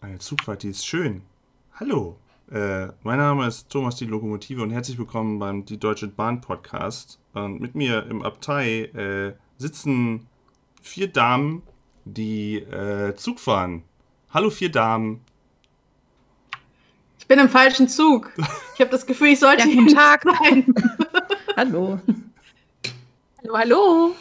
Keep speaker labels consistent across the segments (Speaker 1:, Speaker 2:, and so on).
Speaker 1: Eine Zugfahrt, die ist schön. Hallo. Äh, mein Name ist Thomas die Lokomotive und herzlich willkommen beim Die Deutsche Bahn Podcast. Und mit mir im Abtei äh, sitzen vier Damen, die äh, Zug fahren. Hallo, vier Damen.
Speaker 2: Ich bin im falschen Zug. Ich habe das Gefühl, ich sollte
Speaker 3: Ja, guten Tag.
Speaker 2: sein.
Speaker 3: Hallo.
Speaker 2: hallo, hallo.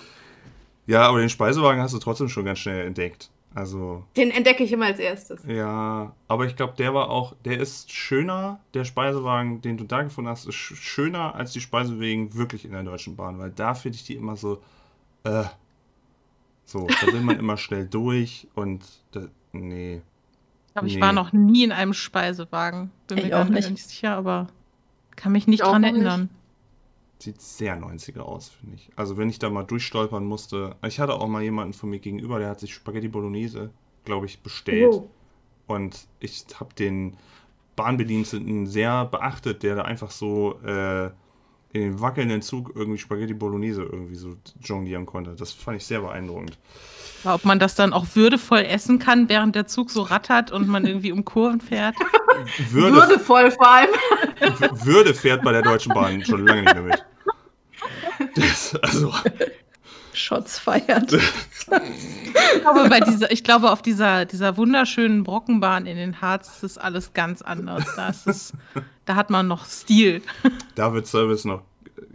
Speaker 1: Ja, aber den Speisewagen hast du trotzdem schon ganz schnell entdeckt. Also,
Speaker 2: Den entdecke ich immer als erstes.
Speaker 1: ja, aber ich glaube, der war auch, der ist schöner, der Speisewagen, den du da gefunden hast, ist sch- schöner als die Speisewegen wirklich in der Deutschen Bahn, weil da finde ich die immer so, äh, so, da will man immer schnell durch und, da, nee.
Speaker 3: Ich glaube, ich
Speaker 1: Nee.
Speaker 3: war noch nie in einem Speisewagen. Bin
Speaker 4: Ich
Speaker 3: mir
Speaker 4: auch nicht.
Speaker 3: nicht sicher, aber kann mich nicht
Speaker 2: Ich
Speaker 3: dran erinnern.
Speaker 1: Sieht sehr 90er aus, finde ich. Also, wenn ich da mal durchstolpern musste, ich hatte auch mal jemanden von mir gegenüber, der hat sich Spaghetti Bolognese, glaube ich, bestellt.
Speaker 2: Wow.
Speaker 1: Und ich habe den Bahnbediensteten sehr beachtet, der da einfach so äh, in den wackelnden Zug irgendwie Spaghetti Bolognese irgendwie so jonglieren konnte. Das fand ich sehr beeindruckend.
Speaker 3: Ob man das dann auch würdevoll essen kann, während der Zug so rattert und man irgendwie um Kurven fährt.
Speaker 1: Würde,
Speaker 2: Würdevoll vor allem.
Speaker 1: Würde fährt bei der Deutschen Bahn schon lange nicht mehr mit. Das, also,
Speaker 4: Shots feiert.
Speaker 3: Ich glaube, bei dieser, ich glaube auf dieser, dieser wunderschönen Brockenbahn in den Harz ist alles ganz anders. Da, ist es, da hat man noch Stil.
Speaker 1: da wird Service noch,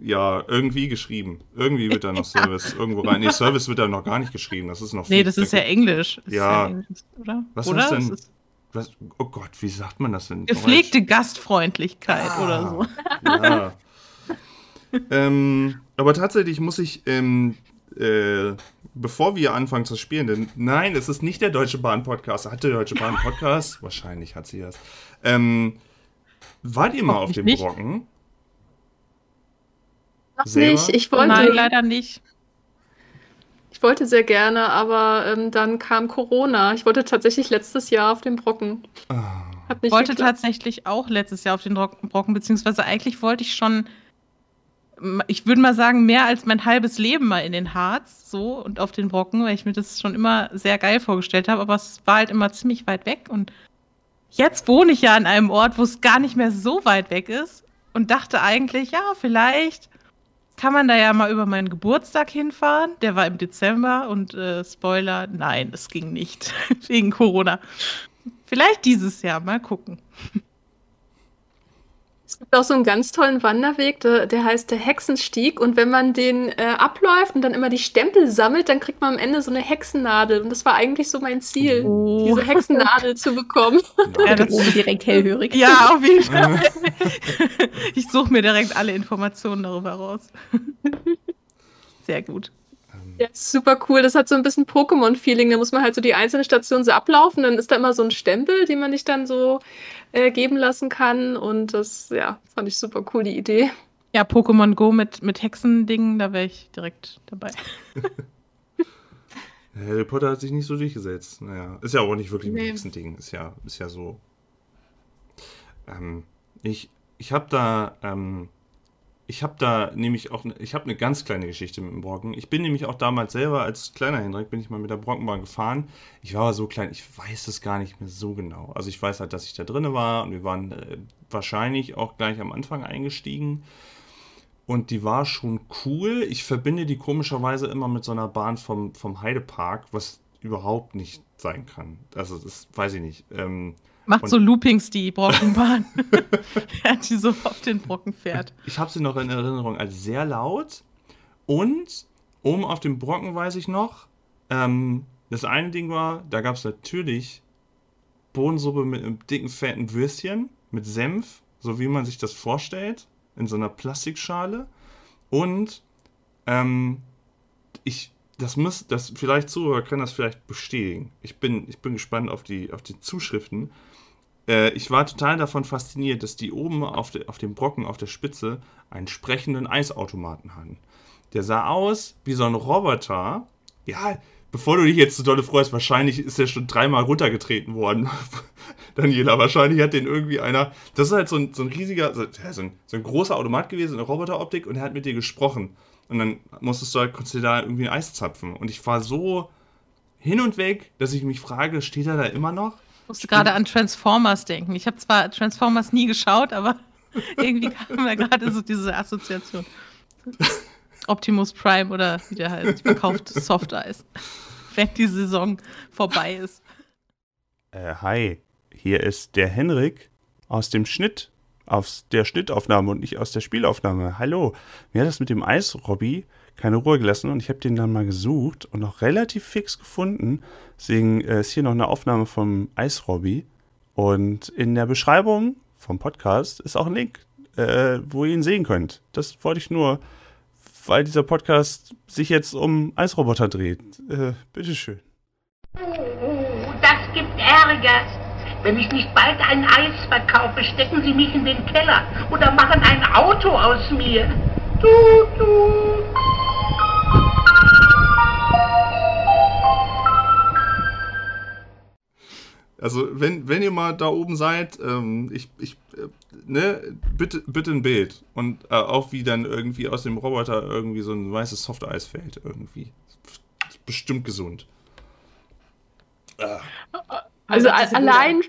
Speaker 1: ja, irgendwie geschrieben. Irgendwie wird da noch Service irgendwo rein. Nee, Service wird da noch gar nicht geschrieben. Das ist noch
Speaker 3: Nee, das ist ja. Englisch. Ist
Speaker 1: Ja.
Speaker 3: Englisch, oder?
Speaker 1: Was
Speaker 3: oder?
Speaker 1: heißt denn-
Speaker 3: ist
Speaker 1: Was, oh Gott, wie sagt man das denn?
Speaker 3: gepflegte Gastfreundlichkeit
Speaker 1: Ah.
Speaker 3: oder so.
Speaker 1: Ja. ähm, aber tatsächlich muss ich, ähm, äh, bevor wir anfangen zu spielen, denn nein, es ist nicht der Deutsche Bahn Podcast. Hat der Deutsche Bahn Podcast? Wahrscheinlich hat sie das. Ähm, wart ihr mal auf dem
Speaker 3: nicht.
Speaker 1: Brocken?
Speaker 2: Noch
Speaker 1: Selber?
Speaker 2: nicht. Ich wollte,
Speaker 3: Nein, leider nicht.
Speaker 2: ich wollte sehr gerne, aber ähm, dann kam Corona. Ich wollte tatsächlich letztes Jahr auf den Brocken.
Speaker 1: Ah,
Speaker 2: Hat
Speaker 3: Ich wollte
Speaker 2: geklappt.
Speaker 3: tatsächlich auch letztes Jahr auf den Rock- Brocken, beziehungsweise eigentlich wollte ich schon, ich würde mal sagen, mehr als mein halbes Leben mal in den Harz, so und auf den Brocken, weil ich mir das schon immer sehr geil vorgestellt habe, aber es war halt immer ziemlich weit weg und jetzt wohne ich ja an einem Ort, wo es gar nicht mehr so weit weg ist und dachte eigentlich, ja, vielleicht kann man da ja mal über meinen Geburtstag hinfahren. Der war im Dezember und äh, Spoiler, nein, es ging nicht wegen Corona. Vielleicht dieses Jahr, mal gucken.
Speaker 2: Es gibt auch so einen ganz tollen Wanderweg, der, der heißt der Hexenstieg. Und wenn man den äh, abläuft und dann immer die Stempel sammelt, dann kriegt man am Ende so eine Hexennadel. Und das war eigentlich so mein Ziel,
Speaker 3: Oh.
Speaker 2: diese Hexennadel zu bekommen.
Speaker 3: Ja, das
Speaker 4: Drohne direkt hellhörig.
Speaker 3: Ja, auf jeden Fall. Ich suche mir direkt alle Informationen darüber raus. Sehr gut.
Speaker 2: Ja, das ist super cool. Das hat so ein bisschen Pokémon-Feeling. Da muss man halt so die einzelnen Stationen so ablaufen. Dann ist da immer so ein Stempel, den man sich dann so äh, geben lassen kann. Und das, ja, fand ich super cool, die Idee.
Speaker 3: Ja, Pokémon Go mit, mit Hexendingen, da wäre ich direkt dabei.
Speaker 1: Harry Potter hat sich nicht so durchgesetzt. Naja, ist ja auch nicht wirklich ein
Speaker 2: Nee.
Speaker 1: Hexending. Ist ja, ist ja so. Ähm, ich ich habe da, ähm, ich habe da nämlich auch, ne, ich habe eine ganz kleine Geschichte mit dem Brocken. Ich bin nämlich auch damals selber als kleiner Hendrik bin ich mal mit der Brockenbahn gefahren. Ich war aber so klein, ich weiß es gar nicht mehr so genau. Also ich weiß halt, dass ich da drinne war und wir waren äh, wahrscheinlich auch gleich am Anfang eingestiegen. Und die war schon cool. Ich verbinde die komischerweise immer mit so einer Bahn vom, vom Heidepark, was überhaupt nicht sein kann. Also das weiß ich nicht. Ähm,
Speaker 3: Macht
Speaker 1: Und-
Speaker 3: so Loopings die Brockenbahn. Während die so auf den Brocken fährt.
Speaker 1: Ich habe sie noch in Erinnerung als sehr laut. Und oben auf dem Brocken weiß ich noch, ähm, das eine Ding war, da gab es natürlich Bohnensuppe mit einem dicken, fetten Würstchen, mit Senf, so wie man sich das vorstellt, in so einer Plastikschale. Und ähm, ich, das muss, das vielleicht Zuhörer können das vielleicht bestätigen. Ich bin, ich bin gespannt auf die, auf die Zuschriften. Äh, ich war total davon fasziniert, dass die oben auf, de, auf dem Brocken, auf der Spitze, einen sprechenden Eisautomaten hatten. Der sah aus wie so ein Roboter. Ja, bevor du dich jetzt so dolle freust, wahrscheinlich ist der schon dreimal runtergetreten worden. Daniela, wahrscheinlich hat den irgendwie einer. Das ist halt so ein, so ein riesiger, so, ein, so ein großer Automat gewesen, eine Roboteroptik, und er hat mit dir gesprochen. Und dann musstest du halt, konntest du da irgendwie ein Eis zapfen. Und ich war so hin und weg, dass ich mich frage, steht er da immer noch?
Speaker 3: Ich musste gerade an Transformers denken. Ich habe zwar Transformers nie geschaut, aber irgendwie kam mir gerade so diese Assoziation. Optimus Prime oder wie der heißt, verkauft Softeis. Wenn die Saison vorbei ist.
Speaker 1: Äh, hi, hier ist der Henrik aus dem Schnitt, aus der Schnittaufnahme und nicht aus der Spielaufnahme. Hallo, mir hat das mit dem Eis, Robby, keine Ruhe gelassen und ich habe den dann mal gesucht und noch relativ fix gefunden. Deswegen äh, ist hier noch eine Aufnahme vom Eis Robby und in der Beschreibung vom Podcast ist auch ein Link, äh, wo ihr ihn sehen könnt. Das wollte ich nur, weil dieser Podcast sich jetzt um Eisroboter dreht. Äh, bitteschön.
Speaker 5: Oh, das gibt Ärger. Wenn ich nicht bald ein Eis verkaufe, stecken Sie mich in den Keller oder machen ein Auto aus mir. Tut, tut.
Speaker 1: Also, wenn, wenn ihr mal da oben seid, ähm, ich, ich, äh, ne, bitte, bitte ein Bild. Und äh, auch wie dann irgendwie aus dem Roboter irgendwie so ein weißes Softeis fällt, irgendwie. Ist Bestimmt gesund. Ah,
Speaker 2: Also
Speaker 4: Hört sich
Speaker 2: a-
Speaker 4: gut
Speaker 2: allein,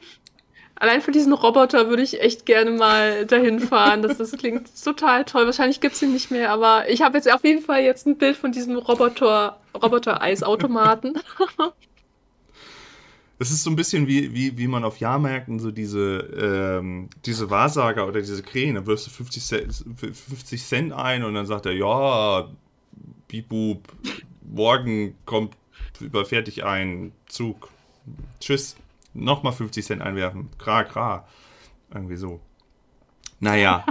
Speaker 2: allein für diesen Roboter würde ich echt gerne mal dahin fahren. Das, das klingt total toll. Wahrscheinlich gibt es ihn nicht mehr, aber ich habe jetzt auf jeden Fall jetzt ein Bild von diesem Roboter, Roboter-Eisautomaten.
Speaker 1: Das ist so ein bisschen wie, wie, wie man auf Jahrmärkten so diese, ähm, diese Wahrsager oder diese Krähen, da wirfst du 50 Cent, 50 Cent ein und dann sagt er, ja, Bibub, morgen kommt, überfährt dich ein Zug. Tschüss. Nochmal 50 Cent einwerfen. Kra, kra. Irgendwie so. Naja.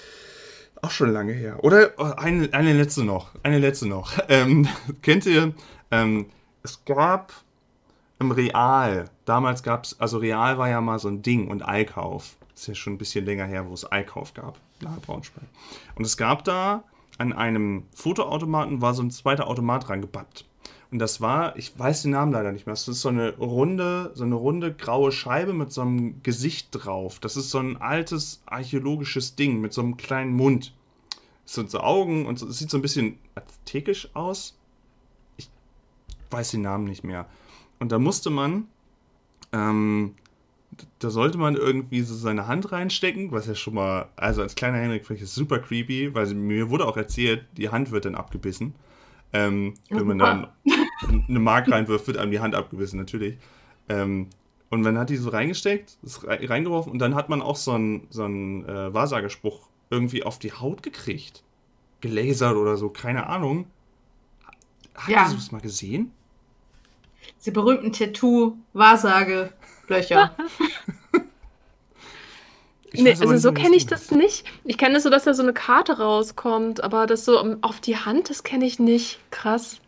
Speaker 1: Auch schon lange her. Oder oh, eine, eine letzte noch. Eine letzte noch. Ähm, kennt ihr, ähm, es gab im Real, damals gab es, also Real war ja mal so ein Ding und Einkauf. Ist ja schon ein bisschen länger her, wo es Einkauf gab, nahe Braunschweig. Und es gab da an einem Fotoautomaten war so ein zweiter Automat rangebappt. Und das war, ich weiß den Namen leider nicht mehr, das ist so eine runde, so eine runde graue Scheibe mit so einem Gesicht drauf. Das ist so ein altes archäologisches Ding mit so einem kleinen Mund. Es sind so Augen und so, es sieht so ein bisschen aztekisch aus. Ich weiß den Namen nicht mehr. Und da musste man, ähm, da sollte man irgendwie so seine Hand reinstecken, was ja schon mal, also als kleiner Henrik vielleicht ist super creepy, weil mir wurde auch erzählt, die Hand wird dann abgebissen. Ähm, wenn man dann eine Mark reinwirft, wird einem die Hand abgebissen, natürlich. Ähm, und man hat die so reingesteckt, ist rei- reingeworfen und dann hat man auch so einen, so einen äh, Wahrsagerspruch irgendwie auf die Haut gekriegt. Gelasert oder so, keine Ahnung. Habt
Speaker 6: Ja.
Speaker 1: ihr das mal gesehen?
Speaker 6: Die berühmten Tattoo-Wahrsage-Löcher.
Speaker 2: Nee, also
Speaker 1: nicht
Speaker 2: so kenne ich das nicht. Ich kenne es so, dass da so eine Karte rauskommt, aber das so auf die Hand, das kenne ich nicht. Krass.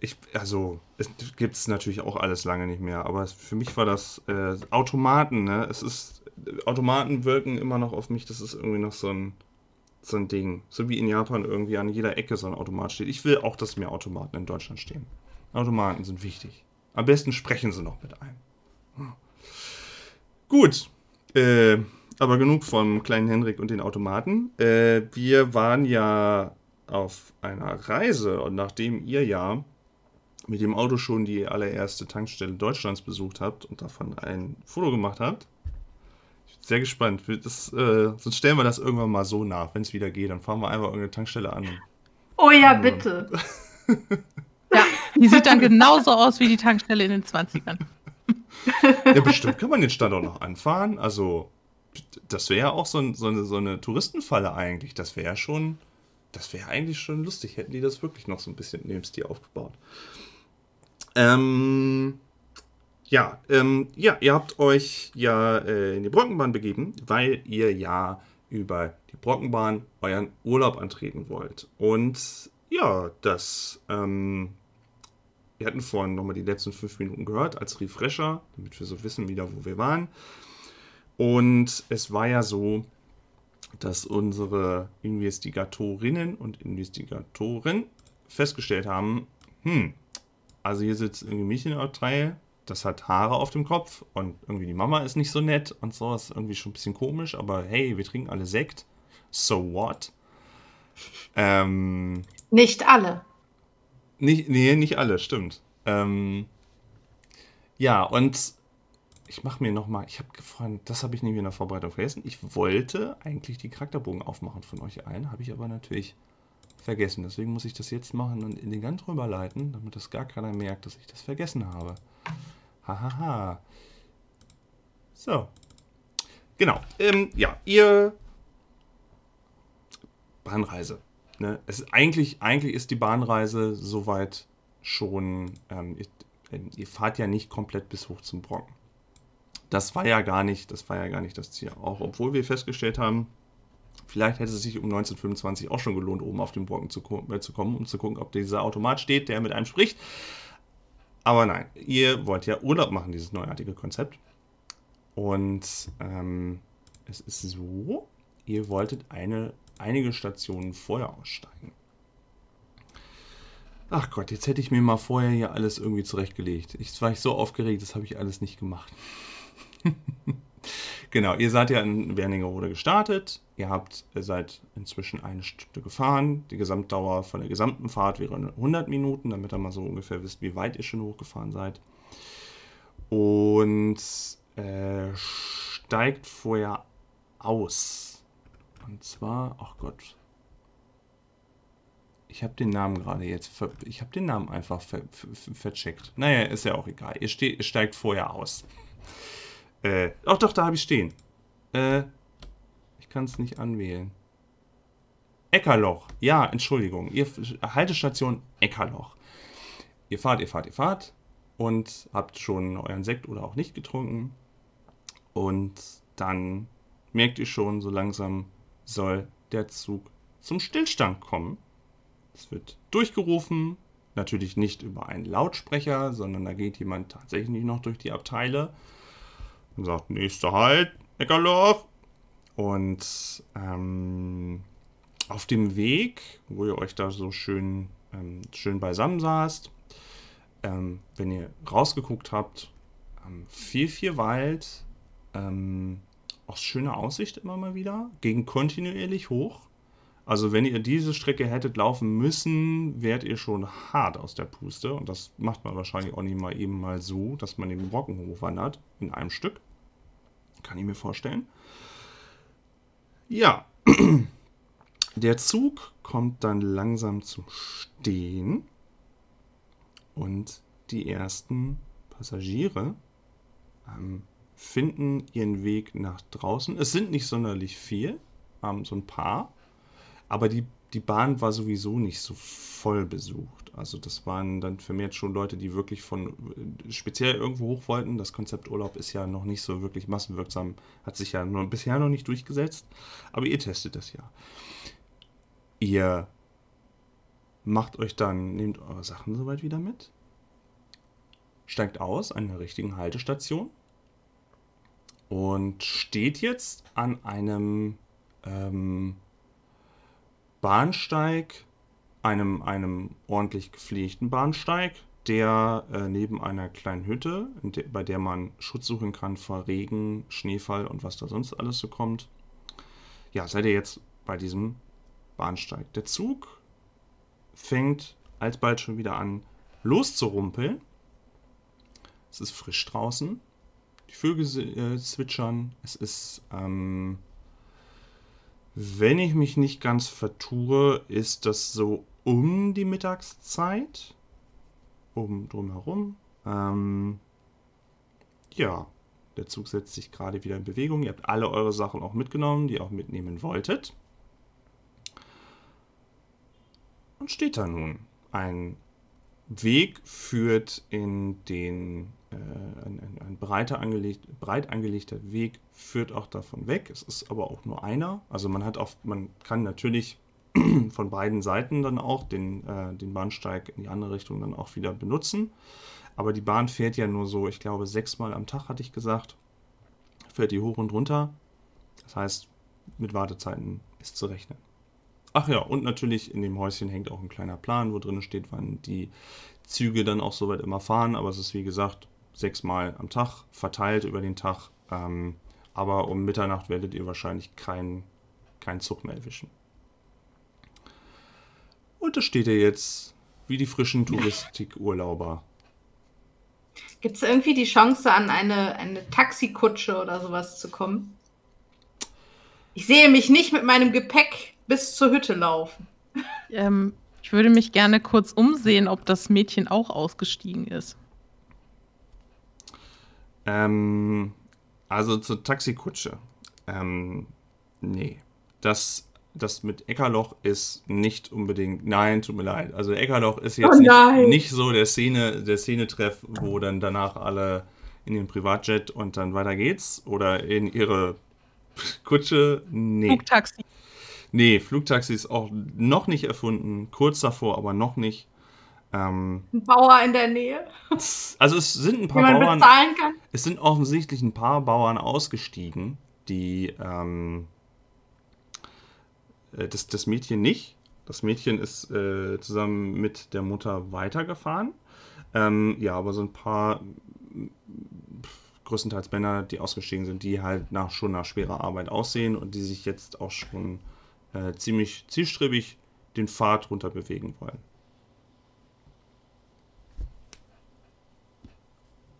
Speaker 1: Ich, also, es gibt es natürlich auch alles lange nicht mehr, aber es, für mich war das äh, Automaten, ne? Es ist, Automaten wirken immer noch auf mich, das ist irgendwie noch so ein, so ein Ding. So wie in Japan irgendwie an jeder Ecke so ein Automat steht. Ich will auch, dass mehr Automaten in Deutschland stehen. Automaten sind wichtig. Am besten sprechen sie noch mit ein. Hm. Gut. Äh, aber genug vom kleinen Henrik und den Automaten. Äh, wir waren ja auf einer Reise und nachdem ihr ja mit dem Auto schon die allererste Tankstelle Deutschlands besucht habt und davon ein Foto gemacht habt, sehr gespannt. Das, äh, sonst stellen wir das irgendwann mal so nach, wenn es wieder geht. Dann fahren wir einfach irgendeine Tankstelle an.
Speaker 6: Oh ja, bitte.
Speaker 3: Die sieht dann genauso aus wie die Tankstelle in den 20ern.
Speaker 1: ja, bestimmt kann man den Standort noch anfahren. Also, das wäre ja auch so, ein, so, eine, so eine Touristenfalle eigentlich. Das wäre schon, das wäre eigentlich schon lustig, hätten die das wirklich noch so ein bisschen in dem Stil aufgebaut. Ähm, ja, ähm, ja, ihr habt euch ja äh, in die Brockenbahn begeben, weil ihr ja über die Brockenbahn euren Urlaub antreten wollt. Und ja, das, ähm, wir hatten vorhin nochmal die letzten fünf Minuten gehört als Refresher, damit wir so wissen wieder, wo wir waren. Und es war ja so, dass unsere Investigatorinnen und Investigatoren festgestellt haben, hm, also hier sitzt irgendwie Mädchen in der Reihe, das hat Haare auf dem Kopf und irgendwie die Mama ist nicht so nett und so, ist irgendwie schon ein bisschen komisch, aber hey, wir trinken alle Sekt. So what?
Speaker 6: Ähm, nicht alle.
Speaker 1: Nicht, nee, nicht alle, stimmt. Ähm, ja, und ich mache mir nochmal, ich habe gefragt, das habe ich nämlich in der Vorbereitung vergessen. Ich wollte eigentlich die Charakterbogen aufmachen von euch allen, habe ich aber natürlich vergessen. Deswegen muss ich das jetzt machen und elegant rüberleiten, damit das gar keiner merkt, dass ich das vergessen habe. Hahaha. Ha, ha. So. Genau. Ähm, ja, ihr Bahnreise. Ne? Es ist, eigentlich, eigentlich ist die Bahnreise soweit schon. Ähm, ihr, ihr fahrt ja nicht komplett bis hoch zum Brocken. Das war ja gar nicht, das war ja gar nicht das Ziel. Auch obwohl wir festgestellt haben, vielleicht hätte es sich um 1925 auch schon gelohnt, oben auf den Brocken zu, äh, zu kommen, um zu gucken, ob dieser Automat steht, der mit einem spricht. Aber nein, ihr wollt ja Urlaub machen, dieses neuartige Konzept. Und ähm, es ist so, ihr wolltet eine, einige Stationen vorher aussteigen. Ach Gott, jetzt hätte ich mir mal vorher hier alles irgendwie zurechtgelegt. Ich war ich so aufgeregt, das habe ich alles nicht gemacht. genau, ihr seid ja in Wernigerode gestartet. Ihr habt, ihr seid inzwischen eine Stunde gefahren. Die Gesamtdauer von der gesamten Fahrt wäre 100 Minuten, damit ihr mal so ungefähr wisst, wie weit ihr schon hochgefahren seid. Und äh, steigt vorher aus. Und zwar, ach Gott. Ich habe den Namen gerade jetzt, ich habe den Namen einfach ver, ver, vercheckt. Naja, ist ja auch egal. Ihr, ihr steigt vorher aus. Äh, ach doch, da habe ich stehen. Äh, ich kann es nicht anwählen. Eckerloch. Ja, Entschuldigung. Ihr, Haltestation Eckerloch. Ihr fahrt, ihr fahrt, ihr fahrt und habt schon euren Sekt oder auch nicht getrunken. Und dann merkt ihr schon, so langsam soll der Zug zum Stillstand kommen. Es wird durchgerufen, natürlich nicht über einen Lautsprecher, sondern da geht jemand tatsächlich noch durch die Abteile und sagt, nächster Halt, Eckerloch. Und ähm, auf dem Weg, wo ihr euch da so schön, ähm, schön beisammen saßt, ähm, wenn ihr rausgeguckt habt, ähm, viel, viel Wald, ähm, auch schöne Aussicht immer mal wieder, gegen kontinuierlich hoch. Also wenn ihr diese Strecke hättet laufen müssen, wärt ihr schon hart aus der Puste. Und das macht man wahrscheinlich auch nicht mal eben mal so, dass man den Brocken hochwandert in einem Stück. Kann ich mir vorstellen. Ja, der Zug kommt dann langsam zum Stehen und die ersten Passagiere ähm, finden ihren Weg nach draußen. Es sind nicht sonderlich viel, ähm, so ein paar, aber die, die Bahn war sowieso nicht so voll besucht. Also das waren dann vermehrt schon Leute, die wirklich von äh, speziell irgendwo hoch wollten. Das Konzept Urlaub ist ja noch nicht so wirklich massenwirksam, hat sich ja nur, bisher noch nicht durchgesetzt. Aber ihr testet das ja. Ihr macht euch dann, nehmt eure Sachen soweit wieder mit, steigt aus an der richtigen Haltestation und steht jetzt an einem ähm, Bahnsteig, einem, einem ordentlich gepflegten Bahnsteig, der äh, neben einer kleinen Hütte, de bei der man Schutz suchen kann vor Regen, Schneefall und was da sonst alles so kommt. Ja, seid ihr jetzt bei diesem Bahnsteig. Der Zug fängt alsbald schon wieder an loszurumpeln. Es ist frisch draußen. Die Vögel äh, zwitschern. Es ist, ähm, wenn ich mich nicht ganz vertue, ist das so um die Mittagszeit. Um drumherum. Ähm, ja, der Zug setzt sich gerade wieder in Bewegung. Ihr habt alle eure Sachen auch mitgenommen, die ihr auch mitnehmen wolltet. Und steht da nun. Ein Weg führt in den, ein, ein, ein breiter angelegt, breit angelegter Weg führt auch davon weg. Es ist aber auch nur einer. Also man hat auch, man kann natürlich von beiden Seiten dann auch den, äh, den Bahnsteig in die andere Richtung dann auch wieder benutzen. Aber die Bahn fährt ja nur so, ich glaube, sechsmal am Tag, hatte ich gesagt. Fährt die hoch und runter. Das heißt, mit Wartezeiten ist zu rechnen. Ach ja, und natürlich in dem Häuschen hängt auch ein kleiner Plan, wo drin steht, wann die Züge dann auch soweit immer fahren. Aber es ist wie gesagt sechsmal am Tag, verteilt über den Tag. Ähm, aber um Mitternacht werdet ihr wahrscheinlich keinen kein Zug mehr erwischen. Und da steht er jetzt wie die frischen Touristikurlauber.
Speaker 6: Gibt es irgendwie die Chance, an eine, eine Taxikutsche oder sowas zu kommen? Ich sehe mich nicht mit meinem Gepäck bis zur Hütte laufen.
Speaker 3: Ähm, ich würde mich gerne kurz umsehen, ob das Mädchen auch ausgestiegen ist.
Speaker 1: Ähm, also zur Taxikutsche. Ähm, nee. Das, das mit Eckerloch ist nicht unbedingt. Nein, tut mir leid. Also Eckerloch ist jetzt
Speaker 6: Oh
Speaker 1: nicht, nicht so der Szene, der Szenetreff, wo dann danach alle in den Privatjet und dann weiter geht's. Oder in ihre Kutsche. Nee.
Speaker 3: Flugtaxi.
Speaker 1: Nee, Flugtaxi ist auch noch nicht erfunden. Kurz davor, aber noch nicht. Ähm,
Speaker 6: Ein Bauer in der Nähe,
Speaker 1: also es sind ein paar
Speaker 6: man
Speaker 1: Bauern.
Speaker 6: bezahlen kann.
Speaker 1: Es sind offensichtlich ein paar Bauern ausgestiegen, die ähm, äh, das, das Mädchen nicht. Das Mädchen ist äh, zusammen mit der Mutter weitergefahren. Ähm, ja, aber so ein paar größtenteils Männer, die ausgestiegen sind, die halt nach, schon nach schwerer Arbeit aussehen und die sich jetzt auch schon äh, ziemlich zielstrebig den Pfad runter bewegen wollen.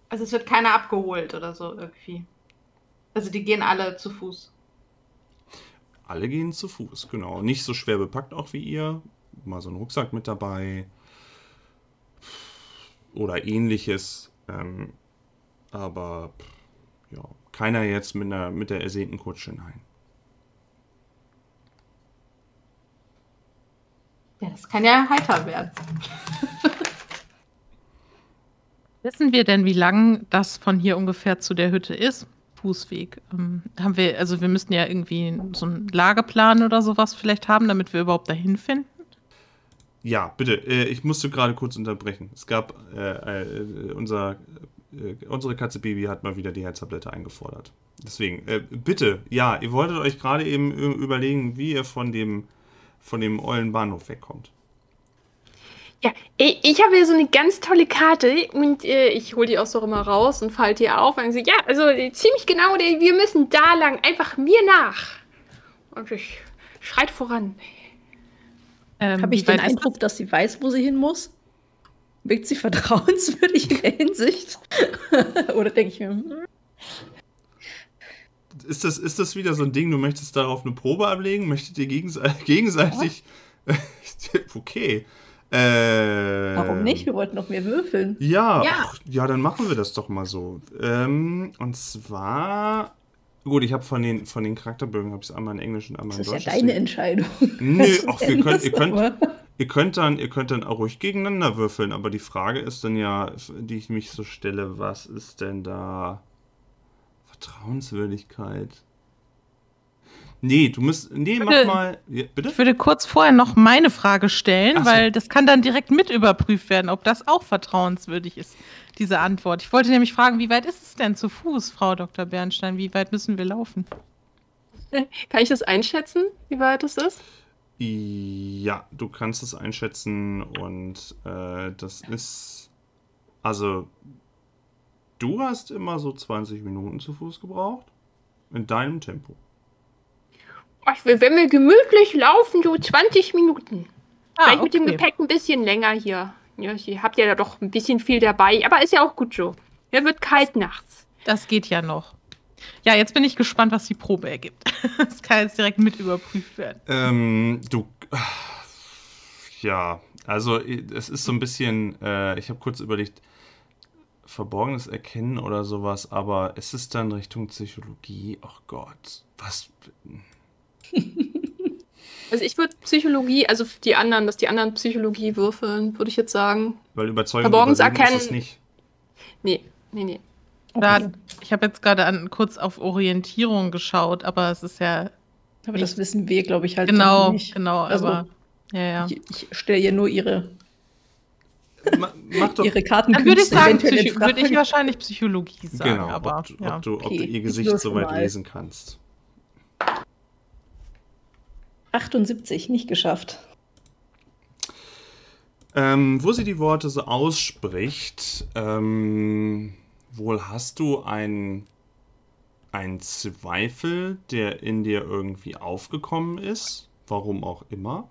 Speaker 6: Also es wird keiner abgeholt oder so irgendwie. Also die gehen alle zu Fuß.
Speaker 1: Alle gehen zu Fuß, genau. Nicht so schwer bepackt auch wie ihr. Mal so ein Rucksack mit dabei. Oder ähnliches. Ähm, aber ja, keiner jetzt mit, einer, mit der ersehnten Kutsche, nein.
Speaker 6: Ja, das kann ja heiter werden.
Speaker 3: Wissen wir denn, wie lang das von hier ungefähr zu der Hütte ist? Fußweg. Ähm, haben wir, also wir müssten ja irgendwie so einen Lageplan oder sowas vielleicht haben, damit wir überhaupt dahin finden.
Speaker 1: Ja, bitte, äh, ich musste gerade kurz unterbrechen. Es gab, äh, äh, unser, äh, unsere Katze Baby hat mal wieder die Herztablette eingefordert. Deswegen, äh, bitte, ja, ihr wolltet euch gerade eben überlegen, wie ihr von dem, von dem ollen Bahnhof wegkommt.
Speaker 2: Ja, ich, ich habe hier so eine ganz tolle Karte und äh, ich hole die auch so immer raus und falte die auf und so, ja, also äh, ziemlich genau, wir müssen da lang, einfach mir nach. Und ich schreit voran.
Speaker 3: Ähm,
Speaker 4: Habe ich den Eindruck, dass sie weiß, wo sie hin muss? Wirkt sie vertrauenswürdig in der Hinsicht? Oder denke ich mir, hm,
Speaker 1: Ist das, ist das wieder so ein Ding, du möchtest darauf eine Probe ablegen? Möchtet ihr gegense gegenseitig. okay. Äh,
Speaker 4: warum nicht? Wir wollten noch mehr würfeln.
Speaker 1: Ja,
Speaker 6: Ja.
Speaker 1: ach, ja, dann machen wir das doch mal so. Ähm, und zwar. Gut, ich habe von den, von den Charakterbögen habe ich einmal in Englisch und einmal
Speaker 4: Das
Speaker 1: in
Speaker 4: ist ja
Speaker 1: Deutsch.
Speaker 4: deine Entscheidung.
Speaker 1: Nö, ach, wir könnt, ihr, könnt,
Speaker 4: aber-
Speaker 1: ihr, könnt dann, ihr könnt dann auch ruhig gegeneinander würfeln, aber die Frage ist dann ja, die ich mich so stelle, was ist denn da Vertrauenswürdigkeit? Nee, du musst. Nee, mach
Speaker 3: Bitte.
Speaker 1: mal. Ja, bitte?
Speaker 3: Ich würde kurz vorher noch meine Frage stellen,
Speaker 1: so.
Speaker 3: weil das kann dann direkt mit überprüft werden, ob das auch vertrauenswürdig ist, diese Antwort. Ich wollte nämlich fragen, wie weit ist es denn zu Fuß, Frau Dr. Bernstein? Wie weit müssen wir laufen?
Speaker 2: Kann ich das einschätzen, wie weit es ist?
Speaker 1: Ja, du kannst es einschätzen und äh, das ist. Also, du hast immer so 20 Minuten zu Fuß gebraucht. In deinem Tempo.
Speaker 2: Ach, wenn wir gemütlich laufen, so 20 Minuten. Vielleicht mit dem
Speaker 3: okay.
Speaker 2: Gepäck ein bisschen länger hier. Ja, ihr habt ja doch ein bisschen viel dabei, aber ist ja auch gut so. Ja, wird kalt nachts.
Speaker 3: Das geht ja noch. Ja, jetzt bin ich gespannt, was die Probe ergibt. Das kann jetzt direkt mit überprüft werden.
Speaker 1: Ähm, du. Ja, also es ist so ein bisschen. Äh, ich habe kurz überlegt. Verborgenes erkennen oder sowas, aber ist es dann Richtung Psychologie? Ach Gott, was?
Speaker 2: Also ich würde Psychologie, also die anderen, dass die anderen Psychologie würfeln, würde ich jetzt sagen.
Speaker 1: Weil Überzeugung
Speaker 2: Verborgenes
Speaker 1: überwinden ist
Speaker 2: erkennen.
Speaker 1: es nicht.
Speaker 2: Nee, nee, nee.
Speaker 3: Da, ich habe jetzt gerade an, kurz auf Orientierung geschaut, aber es ist ja
Speaker 4: Aber das wissen wir, glaube ich, halt
Speaker 3: genau,
Speaker 4: nicht.
Speaker 3: genau,
Speaker 4: Also,
Speaker 3: aber ja, ja.
Speaker 4: Ich, ich stelle ihr nur ihre,
Speaker 1: Ma, mach doch
Speaker 4: ihre Karten.
Speaker 3: Dann würde ich sagen, Psycho würde ich wahrscheinlich Psychologie sagen,
Speaker 1: genau,
Speaker 3: aber
Speaker 1: ob, du-
Speaker 3: ja.
Speaker 1: ob, du, ob
Speaker 4: Okay,
Speaker 1: du ihr
Speaker 4: ich
Speaker 1: Gesicht
Speaker 4: würfel
Speaker 1: soweit
Speaker 4: mal.
Speaker 1: lesen kannst.
Speaker 4: 78, nicht geschafft.
Speaker 1: Ähm, wo sie die Worte so ausspricht, ähm, wohl hast du einen Zweifel, der in dir irgendwie aufgekommen ist, warum auch immer.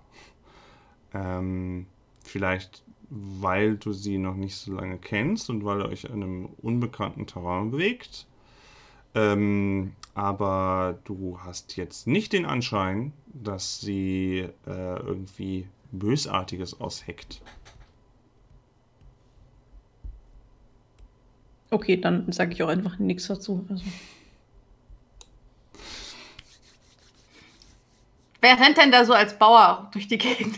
Speaker 1: Ähm, vielleicht weil du sie noch nicht so lange kennst und weil ihr euch in einem unbekannten Terrain bewegt. Ähm, aber du hast jetzt nicht den Anschein, dass sie äh, irgendwie Bösartiges ausheckt.
Speaker 4: Okay, dann sage ich auch einfach nichts dazu. Also,
Speaker 6: Wer rennt denn da so als Bauer durch die Gegend?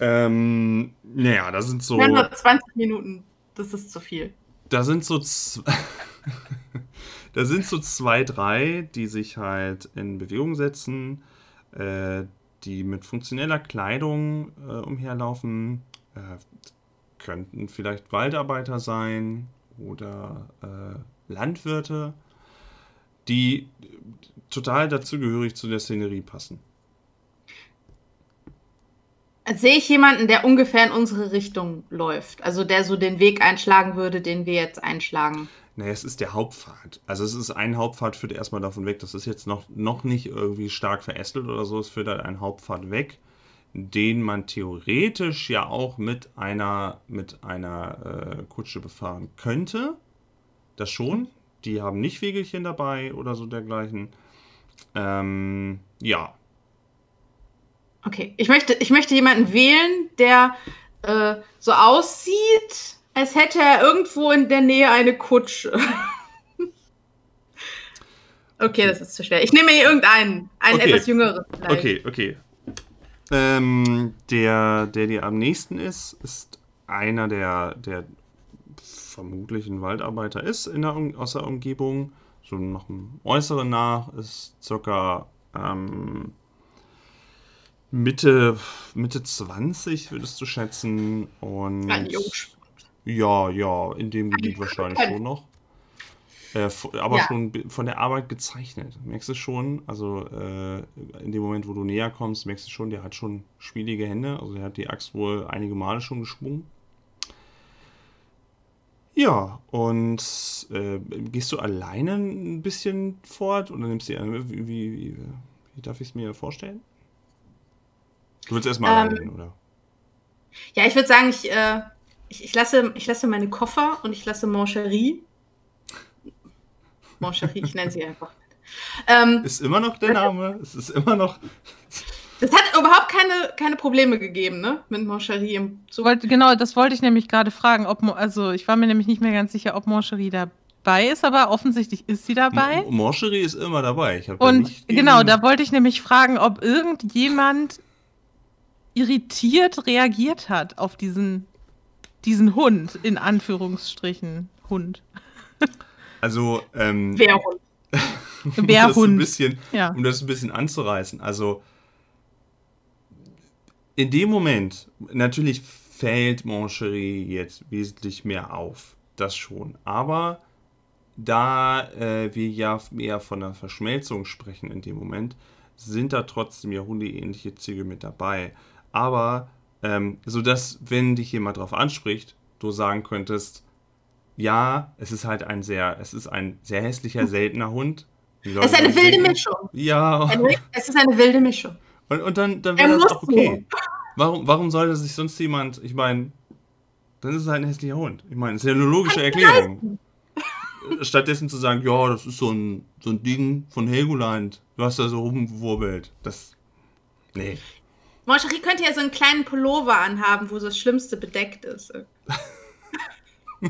Speaker 1: Ähm, naja, da sind so.
Speaker 6: Wir haben nur 20 Minuten. Das ist zu viel.
Speaker 1: Da sind so z- da sind so zwei, drei, die sich halt in Bewegung setzen, äh, die mit funktioneller Kleidung äh, umherlaufen. Äh, könnten vielleicht Waldarbeiter sein oder äh, Landwirte, die total dazugehörig zu der Szenerie passen.
Speaker 6: Sehe ich jemanden, der ungefähr in unsere Richtung läuft? Also der so den Weg einschlagen würde, den wir jetzt einschlagen.
Speaker 1: Naja, es ist der Hauptpfad. Also es ist ein Hauptpfad, führt erstmal davon weg. Das ist jetzt noch, noch nicht irgendwie stark verästelt oder so. Es führt halt ein Hauptpfad weg, den man theoretisch ja auch mit einer, mit einer äh, Kutsche befahren könnte. Das schon. Die haben nicht Wegelchen dabei oder so dergleichen. Ähm, ja.
Speaker 6: Okay, ich möchte, ich möchte jemanden wählen, der äh, so aussieht, als hätte er irgendwo in der Nähe eine Kutsche. okay, das ist zu schwer. Ich nehme hier irgendeinen, einen
Speaker 1: Okay.
Speaker 6: etwas jüngeren. vielleicht.
Speaker 1: Okay, okay. Ähm, der, der dir am nächsten ist, ist einer, der, der vermutlich ein Waldarbeiter ist in der, aus der Umgebung. So nach dem Äußeren nach ist circa ähm, Mitte, Mitte 20, würdest du schätzen. Und
Speaker 6: Ein Jungspund.
Speaker 1: Ja, ja, in dem Gebiet wahrscheinlich schon noch. Äh, aber
Speaker 6: Ja.
Speaker 1: schon von der Arbeit gezeichnet. Merkst du schon? Also äh, in dem Moment, wo du näher kommst, merkst du schon, der hat schon spielige Hände. Also der hat die Axt wohl einige Male schon geschwungen. Ja, und äh, gehst du alleine ein bisschen fort oder nimmst du die andere? Wie, wie, wie, wie darf ich es mir vorstellen? Du willst erstmal
Speaker 6: Ähm,
Speaker 1: alleine hin, oder?
Speaker 6: Ja, ich würde sagen, ich, äh, ich, ich, lasse, ich lasse meine Koffer und ich lasse Moncherie. Moncherie, ich nenne sie einfach. Ähm,
Speaker 1: Ist immer noch der Name? Es ist immer noch.
Speaker 6: das hat überhaupt keine, keine Probleme gegeben, ne? Mit Moncherie im Zug.
Speaker 3: wollte, genau, das wollte ich nämlich gerade fragen. Ob, also ich war mir nämlich nicht mehr ganz sicher, ob Moncherie dabei ist, aber offensichtlich ist sie dabei.
Speaker 1: M- Moncherie ist immer dabei. Da
Speaker 3: Und
Speaker 1: gegen-
Speaker 3: genau, da wollte ich nämlich fragen, ob irgendjemand irritiert reagiert hat auf diesen, diesen Hund, in Anführungsstrichen Hund.
Speaker 1: Also, ähm,
Speaker 6: Wehrhund.
Speaker 1: um das ein bisschen,
Speaker 3: Ja.
Speaker 1: um das ein bisschen anzureißen. Also, in dem Moment, natürlich fällt Moncherie jetzt wesentlich mehr auf. Das schon. Aber da äh, wir ja eher von einer Verschmelzung sprechen in dem Moment, sind da trotzdem ja hundeähnliche Züge mit dabei. Aber, ähm, so dass, wenn dich jemand drauf anspricht, du sagen könntest, ja, es ist halt ein sehr, es ist ein sehr hässlicher, seltener Hund.
Speaker 6: Es ist eine wilde
Speaker 1: denken,
Speaker 6: Mischung.
Speaker 1: Ja,
Speaker 6: Es ist eine wilde Mischung.
Speaker 1: und, und dann, dann wäre das auch okay. Warum, warum sollte sich sonst jemand, ich meine, dann ist es halt ein hässlicher Hund. Ich meine, das ist ja eine logische Erklärung. Stattdessen zu sagen, ja, das ist so ein, so ein Ding von Helgoland, du hast da so rumgewurbelt. Das. Nee.
Speaker 6: Moncherie könnte ja so einen kleinen Pullover anhaben, wo so das Schlimmste bedeckt ist.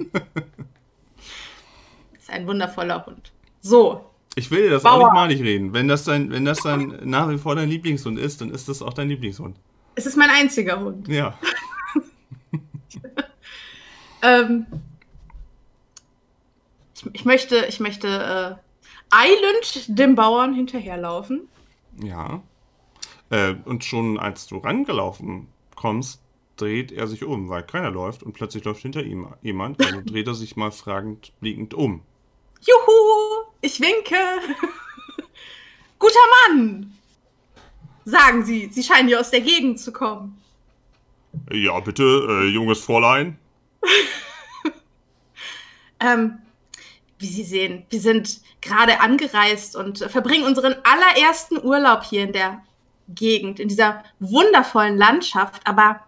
Speaker 6: ist ein wundervoller Hund. So,
Speaker 1: Ich will dir das
Speaker 6: Bauer.
Speaker 1: auch nicht malig reden. Wenn das, dein, wenn das dein nach wie vor dein Lieblingshund ist, dann ist das auch dein Lieblingshund.
Speaker 6: es ist mein einziger Hund.
Speaker 1: Ja.
Speaker 6: Ähm, ich, ich möchte, ich möchte äh, eilend dem Bauern hinterherlaufen.
Speaker 1: Ja. Äh, und schon als du rangelaufen kommst, dreht er sich um, weil keiner läuft und plötzlich läuft hinter ihm jemand. Also dreht er sich mal fragend blickend um.
Speaker 6: Juhu, ich winke. Guter Mann. Sagen Sie, Sie scheinen hier aus der Gegend zu kommen.
Speaker 1: Ja, bitte, äh, junges Fräulein.
Speaker 6: Ähm, wie Sie sehen, wir sind gerade angereist und verbringen unseren allerersten Urlaub hier in der Gegend, in dieser wundervollen Landschaft. Aber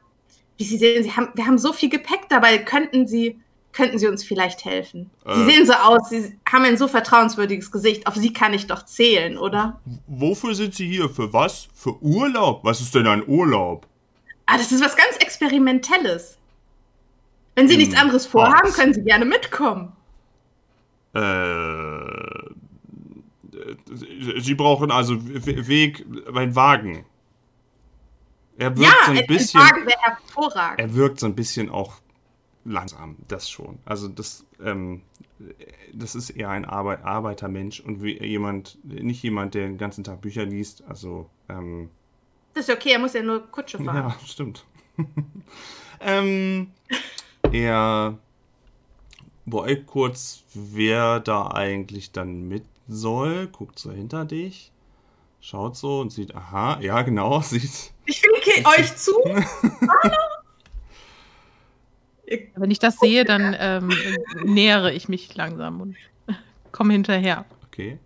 Speaker 6: wie Sie sehen, Sie haben, wir haben so viel Gepäck dabei. Könnten Sie, könnten Sie uns vielleicht helfen? Sie
Speaker 1: Äh.
Speaker 6: sehen so aus, Sie haben ein so vertrauenswürdiges Gesicht. Auf Sie kann ich doch zählen, oder?
Speaker 1: Wofür sind Sie hier? Für was? Für Urlaub? Was ist denn ein Urlaub?
Speaker 6: Ah, das ist was ganz Experimentelles. Wenn Sie
Speaker 1: Hm,
Speaker 6: nichts anderes vorhaben,
Speaker 1: was?
Speaker 6: können Sie gerne mitkommen.
Speaker 1: Äh, Sie- Sie brauchen also Weg, ein Wagen. Er wirkt
Speaker 6: Ja,
Speaker 1: so
Speaker 6: ein,
Speaker 1: bisschen.
Speaker 6: Wagen wäre hervorragend.
Speaker 1: Er wirkt so ein bisschen auch langsam, das schon. Also das, ähm, das ist eher ein Arbeit Arbeitermensch und jemand, nicht jemand, der den ganzen Tag Bücher liest. Also, ähm,
Speaker 6: Das ist okay, er muss ja nur Kutsche fahren.
Speaker 1: ja, stimmt. ähm, er beäugt kurz, wer da eigentlich dann mit soll, guckt so hinter dich, schaut so und sieht, aha, ja, genau, sieht.
Speaker 6: Ich winke euch zu.
Speaker 3: Wenn ich das sehe, dann ähm, nähere ich mich langsam und komme hinterher.
Speaker 1: Okay.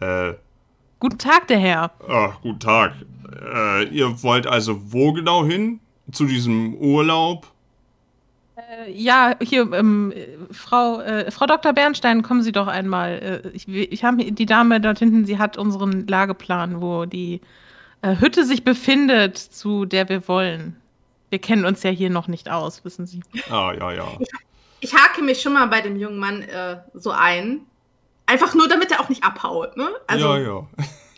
Speaker 1: Äh,
Speaker 3: Guten Tag, der Herr.
Speaker 1: Ach, guten Tag. Äh, ihr wollt also wo genau hin? Zu diesem Urlaub?
Speaker 3: Äh, ja, hier, ähm, äh, Frau, äh, Frau Dr. Bernstein, kommen Sie doch einmal. Äh, ich ich habe die Dame dort hinten, sie hat unseren Lageplan, wo die äh, Hütte sich befindet, zu der wir wollen. Wir kennen uns ja hier noch nicht aus, wissen Sie.
Speaker 1: Ah, ja, ja.
Speaker 6: Ich hake mich schon mal bei dem jungen Mann äh, so ein. Einfach nur, damit er auch nicht abhaut, ne? Also,
Speaker 1: ja, ja.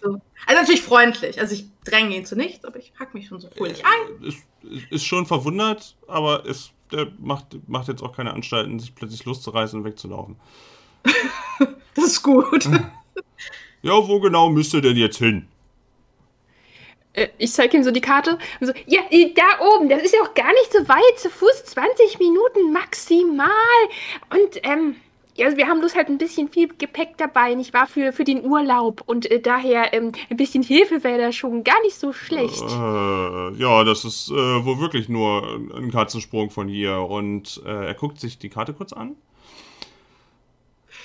Speaker 6: So. also natürlich freundlich. Also ich dränge ihn zu nichts, aber ich hake mich schon so fröhlich ein.
Speaker 1: Ist, ist schon verwundert, aber ist, der macht, macht jetzt auch keine Anstalten, sich plötzlich loszureißen und wegzulaufen.
Speaker 6: Das ist gut.
Speaker 1: Ja, wo genau müsst ihr denn jetzt hin?
Speaker 2: Äh, Ich zeige ihm so die Karte und so, ja, da oben, das ist ja auch gar nicht so weit, zu Fuß 20 Minuten maximal. Und, ähm, also wir haben bloß halt ein bisschen viel Gepäck dabei, nicht wahr, für, für den Urlaub. Und äh, daher, ähm, ein bisschen Hilfe wäre da schon gar nicht so schlecht.
Speaker 1: Äh, ja, das ist äh, wohl wirklich nur ein Katzensprung von hier. Und äh, er guckt sich die Karte kurz an.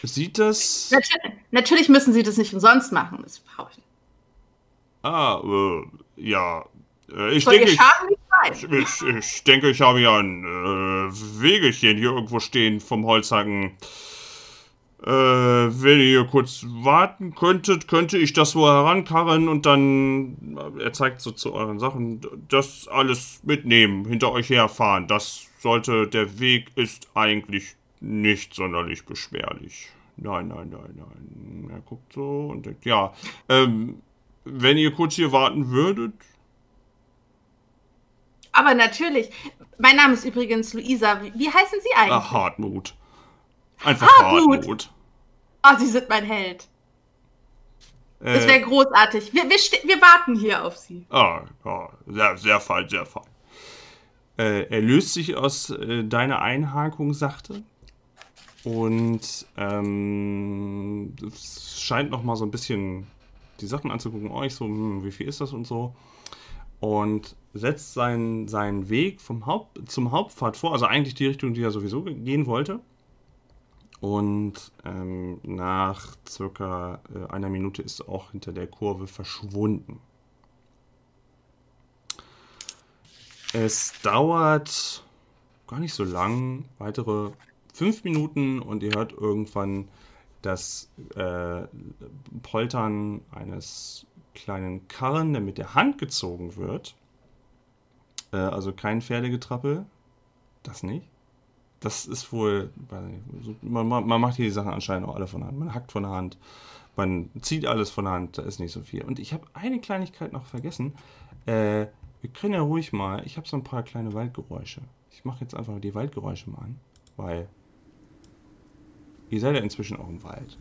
Speaker 1: Sieht das.
Speaker 6: Natürlich, natürlich müssen sie das nicht umsonst machen. Das brauche ich nicht.
Speaker 1: Ah, äh, ja. Äh, ich
Speaker 6: Soll
Speaker 1: denke, ich, ich, ich denke, ich habe ja ein äh, Wegelchen hier irgendwo stehen vom Holzhacken. Äh, wenn ihr kurz warten könntet, könnte ich das wohl herankarren und dann, er zeigt so zu euren Sachen, das alles mitnehmen, hinter euch herfahren. Das sollte, der Weg ist eigentlich nicht sonderlich beschwerlich. Nein, nein, nein, nein. Er guckt so und denkt, ja, ähm, wenn ihr kurz hier warten würdet,
Speaker 6: Aber natürlich. Mein Name ist übrigens Luisa. Wie, wie heißen Sie eigentlich?
Speaker 1: Ach, Hartmut. Einfach
Speaker 6: Hartmut.
Speaker 1: Hartmut.
Speaker 6: Oh, Sie sind mein Held. Das
Speaker 1: Äh,
Speaker 6: wäre großartig. Wir, wir, wir warten hier auf Sie.
Speaker 1: ah, ja, sehr, sehr fein, sehr fein. Äh, er löst sich aus äh, deiner Einhakung sachte. Und ähm, es scheint noch mal so ein bisschen die Sachen anzugucken, euch so, hm, wie viel ist das und so. Und setzt seinen, seinen Weg vom Haupt, zum Hauptpfad vor, also eigentlich die Richtung, die er sowieso ge- gehen wollte. Und ähm, nach circa äh, einer Minute ist er auch hinter der Kurve verschwunden. Es dauert gar nicht so lang, weitere fünf Minuten und ihr hört irgendwann das äh, Poltern eines kleinen Karren, der mit der Hand gezogen wird. Äh, also kein Pferdegetrappel, das nicht. Das ist wohl. Man, man, macht hier die Sachen anscheinend auch alle von Hand. Man hackt von der Hand. Man zieht alles von der Hand. Da ist nicht so viel. Und ich habe eine Kleinigkeit noch vergessen. Äh, wir können ja ruhig mal. Ich habe so ein paar kleine Waldgeräusche. Ich mache jetzt einfach die Waldgeräusche mal an. Weil. Ihr seid ja inzwischen auch im Wald.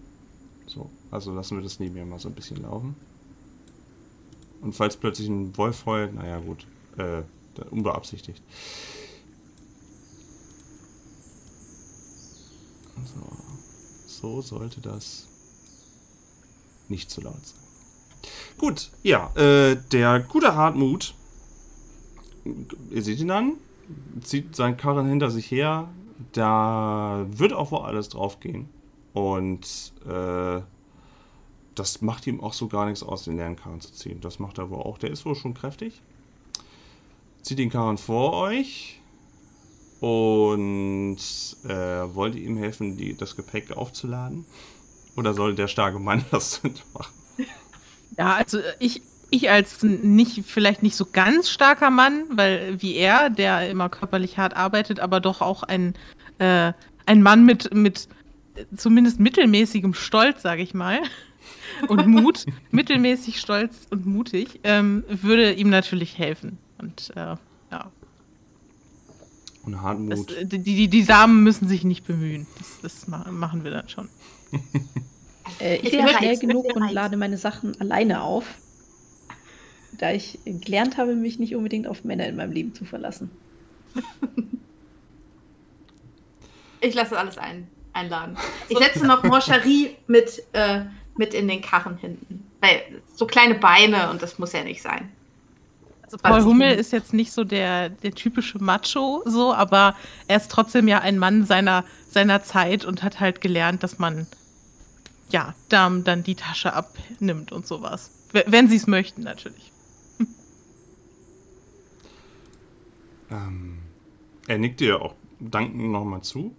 Speaker 1: So, also lassen wir das neben mir mal so ein bisschen laufen. Und falls plötzlich ein Wolf heult, naja gut, äh, unbeabsichtigt. So, so sollte das nicht zu laut sein. Gut, ja, äh, der gute Hartmut, ihr seht ihn dann, zieht seinen Karren hinter sich her, da wird auch wohl alles drauf gehen. Und äh, das macht ihm auch so gar nichts aus, den leeren Karren zu ziehen. Das macht er wohl auch. Der ist wohl schon kräftig. Zieht den Karren vor euch und äh, wollt ihr ihm helfen, die, das Gepäck aufzuladen? Oder soll der starke Mann das machen?
Speaker 3: Ja, also ich, ich als nicht, vielleicht nicht so ganz starker Mann, weil wie er, der immer körperlich hart arbeitet, aber doch auch ein, äh, ein Mann mit, mit zumindest mittelmäßigem Stolz, sage ich mal, und Mut, mittelmäßig stolz und mutig, ähm, würde ihm natürlich helfen. Und äh, ja.
Speaker 1: Und Hartmut. Das,
Speaker 3: äh, die, die, die Damen müssen sich nicht bemühen. Das, das machen wir dann schon.
Speaker 4: äh, ich bin schnell genug und lade meine Sachen alleine auf. Da ich gelernt habe, mich nicht unbedingt auf Männer in meinem Leben zu verlassen.
Speaker 6: Ich lasse alles ein einladen. Ich setze noch Moncherie mit, äh, mit in den Karren hinten. Weil so kleine Beine und das muss ja nicht sein.
Speaker 3: Also Paul Hummel ist jetzt nicht so der, der typische Macho, so, aber er ist trotzdem ja ein Mann seiner, seiner Zeit und hat halt gelernt, dass man ja Damen dann die Tasche abnimmt und sowas. Wenn sie es möchten, natürlich.
Speaker 1: Ähm, er nickt dir auch dankend nochmal zu.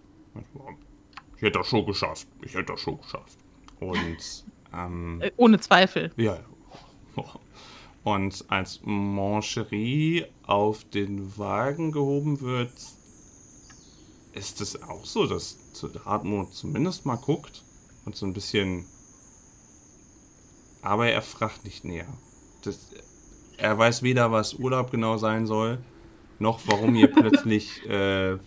Speaker 1: Ich hätte das schon geschafft. Ich hätte das schon geschafft. Und. Ähm,
Speaker 3: äh, Ohne Zweifel.
Speaker 1: Ja. Und als Mancherie auf den Wagen gehoben wird, ist es auch so, dass Hartmut zumindest mal guckt und so ein bisschen. Aber er fragt nicht näher. Das, er weiß weder, was Urlaub genau sein soll, noch, warum hier plötzlich äh, äh,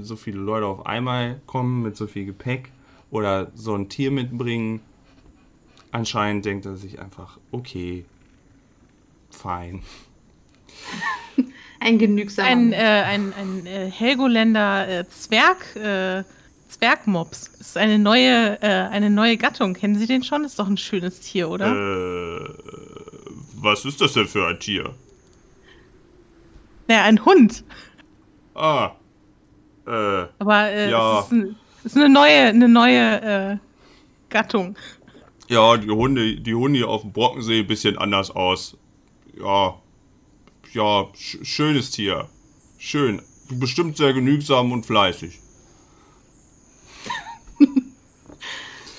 Speaker 1: so viele Leute auf einmal kommen mit so viel Gepäck oder so ein Tier mitbringen. Anscheinend denkt er sich einfach, okay, fein.
Speaker 6: ein genügsamer.
Speaker 3: Ein, äh, ein, ein äh, Helgoländer äh, Zwerg, äh, Zwergmops. Das ist eine neue, äh, eine neue Gattung. Kennen Sie den schon? Ist doch ein schönes Tier, oder?
Speaker 1: Äh, was ist das denn für ein Tier?
Speaker 3: Naja, ein Hund.
Speaker 1: Ah. Äh.
Speaker 3: Aber äh, ja. es ist, ein, ist, eine neue, eine neue äh, Gattung.
Speaker 1: Ja, die Hunde, die Hunde hier auf dem Brocken sehen ein bisschen anders aus. Ja. Ja, sch schönes Tier. Schön. Bestimmt sehr genügsam und fleißig.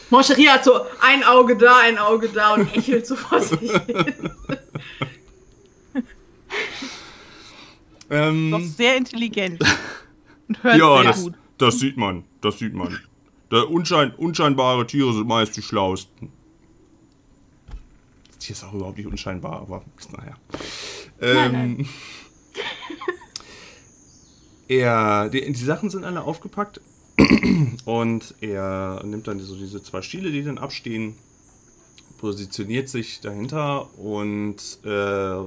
Speaker 6: Moncherie hat so ein Auge da, ein Auge da und hechelt so vor sich hin.
Speaker 3: Ähm, Doch sehr intelligent. Und hört
Speaker 1: ja,
Speaker 3: sehr
Speaker 1: das, gut. das sieht man. Das sieht man. Der unschein, unscheinbare Tiere sind meist die schlauesten. Tier ist auch überhaupt nicht unscheinbar, aber naja. Ähm, nein, nein. er, die, die Sachen sind alle aufgepackt und er nimmt dann so diese zwei Stiele, die dann abstehen, positioniert sich dahinter und äh,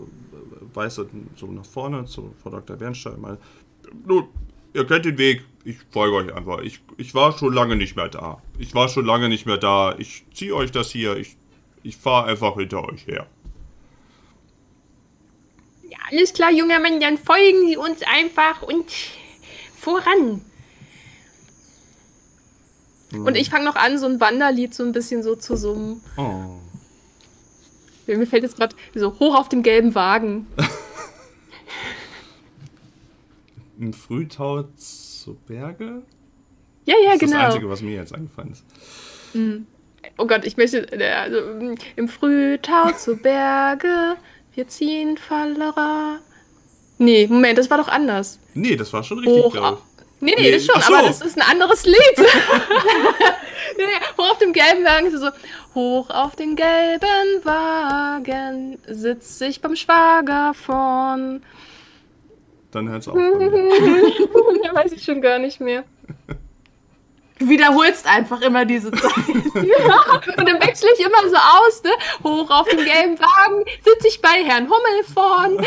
Speaker 1: weist so nach vorne zu Frau Dr. Bernstein mal. Nun, ihr kennt den Weg, ich folge euch einfach. Ich, ich war schon lange nicht mehr da. Ich war schon lange nicht mehr da. Ich ziehe euch das hier. Ich, ich fahre einfach hinter euch her.
Speaker 2: Ja, alles klar, junger Mann, dann folgen Sie uns einfach und voran. Und ich fange noch an, so ein Wanderlied so ein bisschen so zu summen. Oh. Mir fällt jetzt gerade so hoch auf dem gelben Wagen.
Speaker 1: Im Frühtau zu Berge?
Speaker 2: Ja, ja,
Speaker 1: das
Speaker 2: genau.
Speaker 1: Das Einzige, was mir jetzt eingefallen ist.
Speaker 2: Mhm. Oh Gott, ich möchte. Äh, also, Im Frühtau zu Berge, wir ziehen Fallera. Nee, Moment, das war doch anders.
Speaker 1: Nee, das war schon richtig, glaube ich.
Speaker 2: Nee, nee, das schon, so. aber das ist ein anderes Lied. nee, hoch auf dem gelben Wagen ist so, hoch auf den gelben Wagen sitzt sich beim Schwager von.
Speaker 1: Dann hört's auf.
Speaker 2: ja, weiß ich schon gar nicht mehr.
Speaker 6: Du wiederholst einfach immer diese Zeit.
Speaker 2: ja, und dann wechsle ich immer so aus, ne? Hoch auf dem gelben Wagen sitze ich bei Herrn Hummel vorn.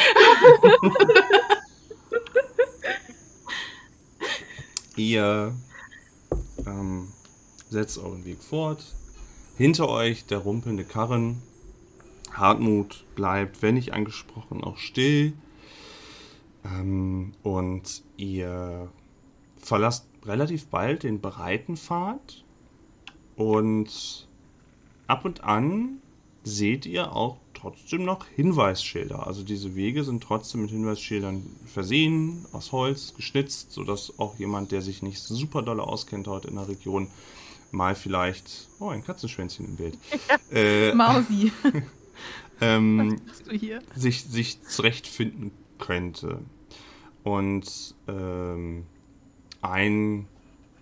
Speaker 1: Ihr ähm, setzt euren Weg fort. Hinter euch der rumpelnde Karren. Hartmut bleibt, wenn nicht angesprochen, auch still. Ähm, und ihr verlasst relativ bald den breiten Pfad. Und ab und an seht ihr auch trotzdem noch Hinweisschilder. Also diese Wege sind trotzdem mit Hinweisschildern versehen, aus Holz, geschnitzt, sodass auch jemand, der sich nicht super doll auskennt heute in der Region, mal vielleicht, oh, ein Katzenschwänzchen im Bild.
Speaker 3: Ja, äh, Mausi.
Speaker 1: ähm, sich, sich zurechtfinden könnte. Und ähm, ein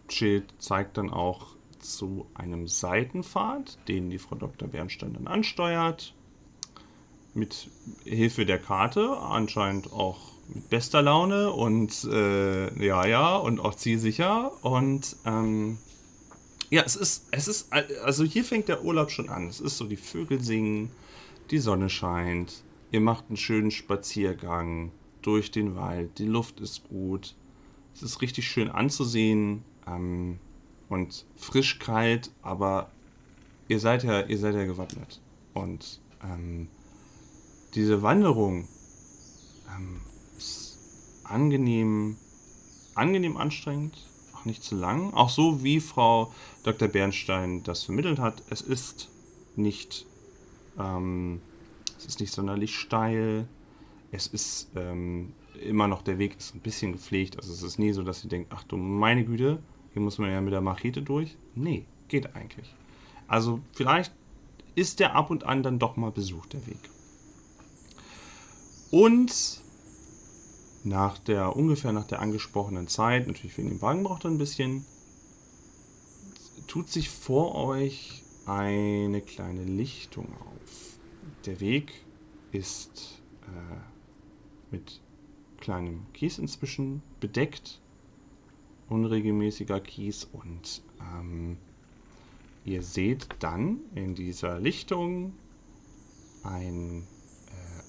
Speaker 1: Schild zeigt dann auch zu einem Seitenpfad, den die Frau Dr. Bernstein dann ansteuert mit Hilfe der Karte, anscheinend auch mit bester Laune und äh, ja, ja, und auch zielsicher. Und ähm, ja, es ist, es ist, also hier fängt der Urlaub schon an. Es ist so, die Vögel singen, die Sonne scheint, ihr macht einen schönen Spaziergang durch den Wald, die Luft ist gut, es ist richtig schön anzusehen ähm, und frisch kalt, aber ihr seid ja, ihr seid ja gewappnet. Und ähm, diese Wanderung ähm, ist angenehm, angenehm anstrengend, auch nicht zu lang. Auch so wie Frau Dr. Bernstein das vermittelt hat. Es ist nicht, ähm, es ist nicht sonderlich steil. Es ist ähm, immer noch, der Weg ist ein bisschen gepflegt. Also es ist nie so, dass sie denkt, ach du meine Güte, hier muss man ja mit der Machete durch. Nee, geht eigentlich. Also vielleicht ist der ab und an dann doch mal besucht, der Weg. Und nach der, ungefähr nach der angesprochenen Zeit, natürlich wegen dem Wagen braucht er ein bisschen, tut sich vor euch eine kleine Lichtung auf. Der Weg ist äh, mit kleinem Kies inzwischen bedeckt, unregelmäßiger Kies und ähm, ihr seht dann in dieser Lichtung ein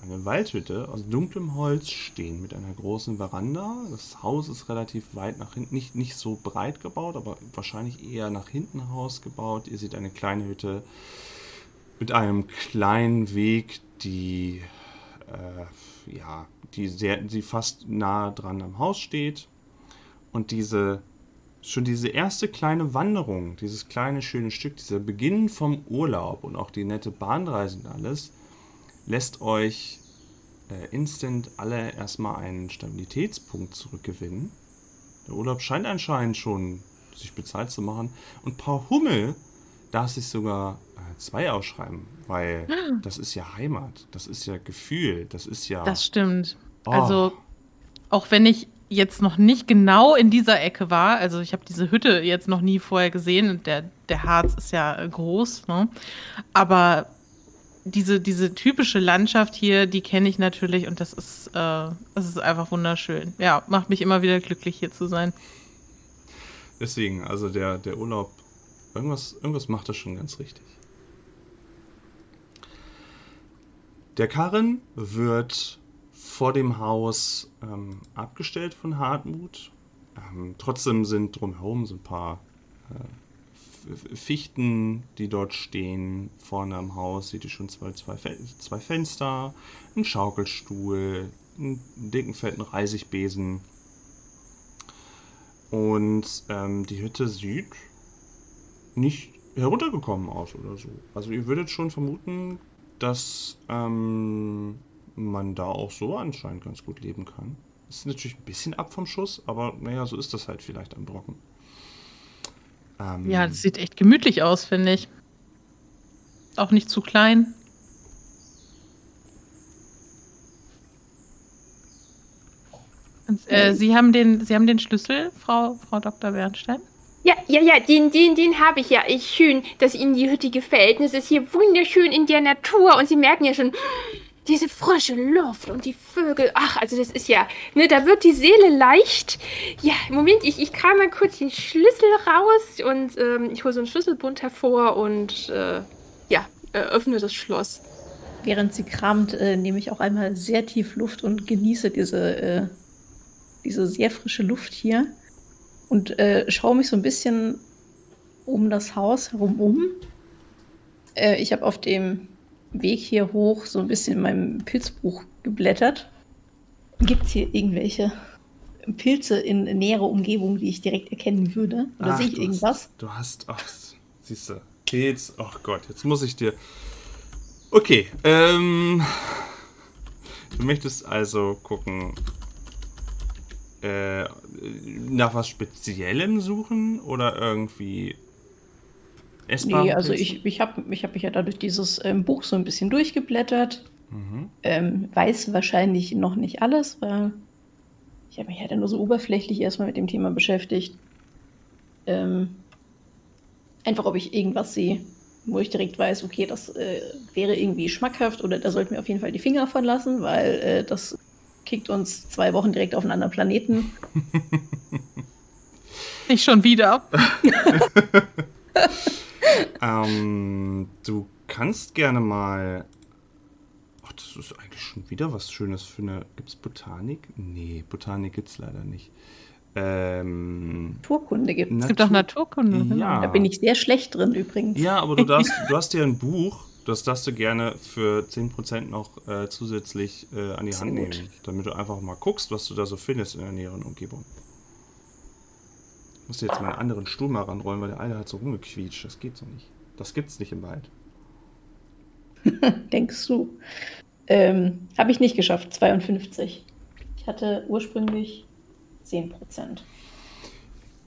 Speaker 1: eine Waldhütte aus dunklem Holz stehen mit einer großen Veranda. Das Haus ist relativ weit nach hinten, nicht, nicht so breit gebaut, aber wahrscheinlich eher nach hinten raus gebaut. Ihr seht eine kleine Hütte mit einem kleinen Weg, die äh, ja, die sehr, die fast nah dran am Haus steht. Und diese schon diese erste kleine Wanderung, dieses kleine schöne Stück, dieser Beginn vom Urlaub und auch die nette Bahnreise und alles, lässt euch äh, instant alle erstmal einen Stabilitätspunkt zurückgewinnen. Der Urlaub scheint anscheinend schon sich bezahlt zu machen. Und Paar Hummel darf sich sogar zwei ausschreiben, weil ah. das ist ja Heimat, das ist ja Gefühl, das ist ja.
Speaker 3: Das stimmt. Oh. Also, auch wenn ich jetzt noch nicht genau in dieser Ecke war, also ich habe diese Hütte jetzt noch nie vorher gesehen und der, der Harz ist ja groß, ne? aber diese, diese typische Landschaft hier, die kenne ich natürlich und das ist, äh, das ist einfach wunderschön. Ja, macht mich immer wieder glücklich, hier zu sein.
Speaker 1: Deswegen, also der, der Urlaub, irgendwas, irgendwas macht er schon ganz richtig. Der Karren wird vor dem Haus ähm, abgestellt von Hartmut. Ähm, trotzdem sind drumherum so ein paar äh, Fichten, die dort stehen. Vorne am Haus seht ihr schon zwei, zwei, zwei Fenster, einen Schaukelstuhl, einen dicken, fetten Reisigbesen. Und ähm, die Hütte sieht nicht heruntergekommen aus oder so. Also ihr würdet schon vermuten, dass ähm, man da auch so anscheinend ganz gut leben kann. Ist natürlich ein bisschen ab vom Schuss, aber naja, so ist das halt vielleicht am Brocken.
Speaker 3: Ähm, ja, das sieht echt gemütlich aus, finde ich. Auch nicht zu klein. Ganz Äh, Sie, haben den, Sie haben den Schlüssel, Frau, Frau Dr. Bernstein?
Speaker 2: Ja, ja, ja, den, den, den habe ich ja. Ich schön, dass Ihnen die Hütte gefällt. Es ist hier wunderschön in der Natur. Und Sie merken ja schon, diese frische Luft und die Vögel. Ach, also das ist ja, ne, da wird die Seele leicht. Ja, Moment, ich, ich kam mal kurz den Schlüssel raus und ähm, ich hole so einen Schlüsselbund hervor und äh, ja, öffne das Schloss.
Speaker 4: Während sie kramt, äh, nehme ich auch einmal sehr tief Luft und genieße diese, äh, diese sehr frische Luft hier und äh, schaue mich so ein bisschen um das Haus herum um. Äh, ich habe auf dem Weg hier hoch so ein bisschen in meinem Pilzbuch geblättert. Gibt es hier irgendwelche Pilze in näherer Umgebung, die ich direkt erkennen würde? Oder sehe ich irgendwas?
Speaker 1: Hast, du hast, ach, siehst du, Pilz, ach Gott, jetzt muss ich dir. Okay, ähm. Du möchtest also gucken, äh, nach was Speziellem suchen oder irgendwie
Speaker 4: essbar? Nee, also ich, ich habe ich hab mich ja dadurch dieses ähm, Buch so ein bisschen durchgeblättert. Mhm. Ähm, weiß wahrscheinlich noch nicht alles, weil ich habe mich halt nur so oberflächlich erstmal mit dem Thema beschäftigt. Ähm, einfach, ob ich irgendwas sehe, wo ich direkt weiß, okay, das äh, wäre irgendwie schmackhaft oder da sollten wir auf jeden Fall die Finger von lassen, weil äh, das kickt uns zwei Wochen direkt auf einen anderen Planeten.
Speaker 3: Nicht schon wieder.
Speaker 1: ähm, du kannst gerne mal. Ach, das ist eigentlich schon wieder was Schönes für eine. Gibt's Botanik? Nee, Botanik gibt's leider nicht. Ähm,
Speaker 4: Naturkunde gibt
Speaker 3: es. Es gibt auch Naturkunde.
Speaker 4: Ja. Da bin ich sehr schlecht drin übrigens.
Speaker 1: Ja, aber du, darfst, du hast dir ein Buch das darfst du gerne für 10% noch äh, zusätzlich äh, an die Hand nehmen, damit du einfach mal guckst, was du da so findest in der näheren Umgebung. Ich muss jetzt meinen anderen Stuhl mal ranrollen, weil der eine hat so rumgequietscht. Das geht so nicht. Das gibt's nicht im Wald.
Speaker 4: Denkst du? Ähm, Habe ich nicht geschafft, 52. Ich hatte ursprünglich 10%.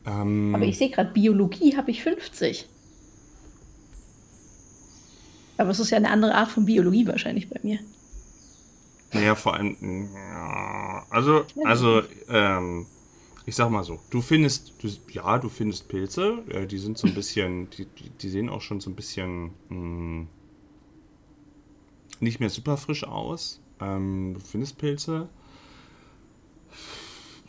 Speaker 4: Ähm, Aber ich sehe gerade, Biologie habe ich 50. Aber es ist ja eine andere Art von Biologie wahrscheinlich bei mir.
Speaker 1: Naja, vor allem. Ja, also, also, ähm, ich sag mal so, du findest, du, ja, du findest Pilze, äh, die sind so ein bisschen, die, die sehen auch schon so ein bisschen mh, hm, nicht mehr super frisch aus. Ähm, du findest Pilze.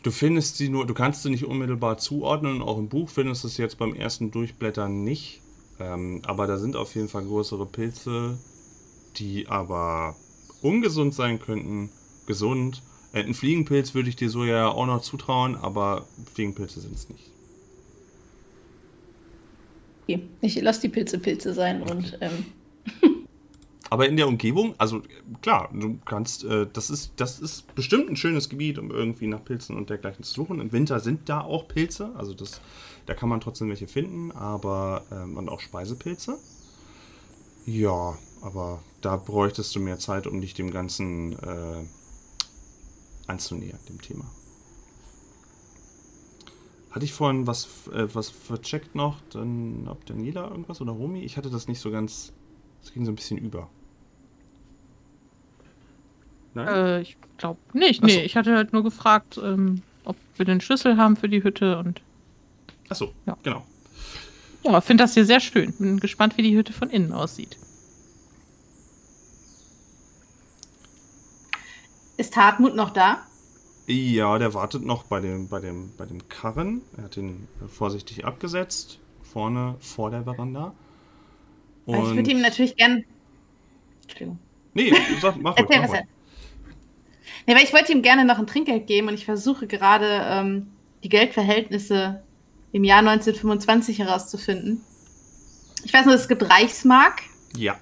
Speaker 1: Du findest sie nur, du kannst sie nicht unmittelbar zuordnen. Auch im Buch findest du es jetzt beim ersten Durchblättern nicht. Ähm, aber da sind auf jeden Fall größere Pilze, die aber ungesund sein könnten. Gesund. Äh, ein Fliegenpilz würde ich dir so ja auch noch zutrauen, aber Fliegenpilze sind es nicht.
Speaker 4: Okay. Ich lasse die Pilze Pilze sein okay. und. Ähm.
Speaker 1: aber in der Umgebung, also klar, du kannst, äh, das ist, das ist bestimmt ein schönes Gebiet, um irgendwie nach Pilzen und dergleichen zu suchen. Im Winter sind da auch Pilze, also das da kann man trotzdem welche finden, aber ähm, und auch Speisepilze. Ja, aber da bräuchtest du mehr Zeit, um dich dem Ganzen äh, anzunähern, dem Thema. Hatte ich vorhin was, äh, was vercheckt noch? Dann ob Daniela irgendwas oder Romy? Ich hatte das nicht so ganz. Es ging so ein bisschen über.
Speaker 3: Nein? Äh, ich glaube nicht. Nee, ich hatte halt nur gefragt, ähm, ob wir den Schlüssel haben für die Hütte und
Speaker 1: Achso, ja. genau.
Speaker 3: Ja, ich finde das hier sehr schön. Bin gespannt, wie die Hütte von innen aussieht.
Speaker 6: Ist Hartmut noch da?
Speaker 1: Ja, der wartet noch bei dem, bei dem, bei dem Karren. Er hat ihn vorsichtig abgesetzt, vorne vor der Veranda.
Speaker 6: Und ich würde ihm natürlich gern. Entschuldigung.
Speaker 1: Nee, sag, mach ruhig, mach
Speaker 6: Nee, weil ich wollte ihm gerne noch ein Trinkgeld geben und ich versuche gerade ähm, die Geldverhältnisse im Jahr 1925 herauszufinden. Ich weiß nur, es gibt Reichsmark.
Speaker 1: Ja.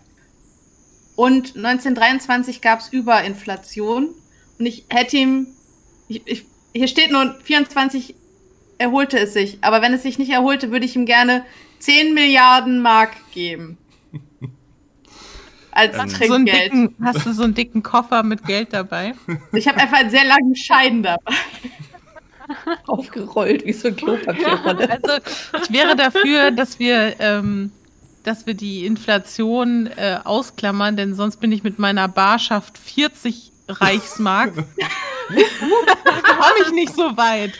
Speaker 6: Und 1923 gab es Überinflation. Und ich hätte ihm. Ich, ich, hier steht nur 24 erholte es sich. Aber wenn es sich nicht erholte, würde ich ihm gerne 10 Milliarden Mark geben.
Speaker 3: Als ähm, Trinkgeld. So dicken, hast du so einen dicken Koffer mit Geld dabei?
Speaker 6: Ich habe einfach einen sehr langen Schein dabei.
Speaker 4: aufgerollt wie so ein Klopapierrolle.
Speaker 3: also ich wäre dafür, dass wir, ähm, dass wir die Inflation äh, ausklammern, denn sonst bin ich mit meiner Barschaft 40 Reichsmark komme ich nicht so weit.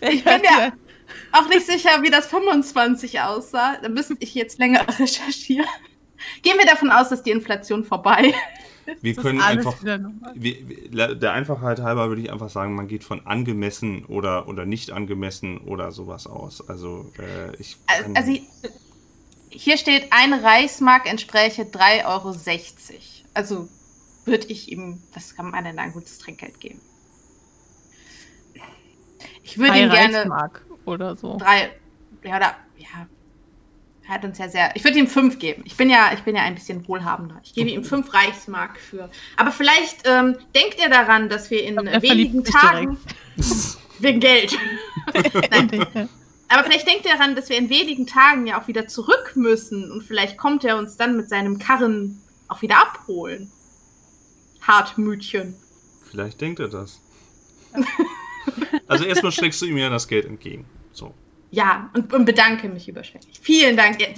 Speaker 6: Ich bin ja auch nicht sicher, wie das 25 aussah. Da müsste ich jetzt länger recherchieren. Gehen wir davon aus, dass die Inflation vorbei
Speaker 1: wir können einfach, wir, der Einfachheit halber würde ich einfach sagen, man geht von angemessen oder, oder nicht angemessen oder sowas aus. Also, äh, ich.
Speaker 6: Also, hier steht, ein Reichsmark entspräche 3,60 Euro. Also, würde ich ihm, was kann man denn ein gutes Trinkgeld geben? Ich würde ihm gerne.
Speaker 3: Reichsmark oder so.
Speaker 6: Drei, ja, oder, ja, hat uns ja sehr. Ich würde ihm fünf geben. Ich bin ja, ich bin ja ein bisschen wohlhabender. Ich gebe ihm fünf Reichsmark für. Aber vielleicht ähm, denkt ihr daran, dass wir in glaub, wenigen Tagen wegen Geld. Nein. Aber vielleicht denkt ihr daran, dass wir in wenigen Tagen ja auch wieder zurück müssen und vielleicht kommt er uns dann mit seinem Karren auch wieder abholen. Hartmütchen.
Speaker 1: Vielleicht denkt er das. also erstmal streckst du ihm ja das Geld entgegen. So
Speaker 6: ja, und, und, bedanke mich überschwänglich. Vielen Dank, ihr,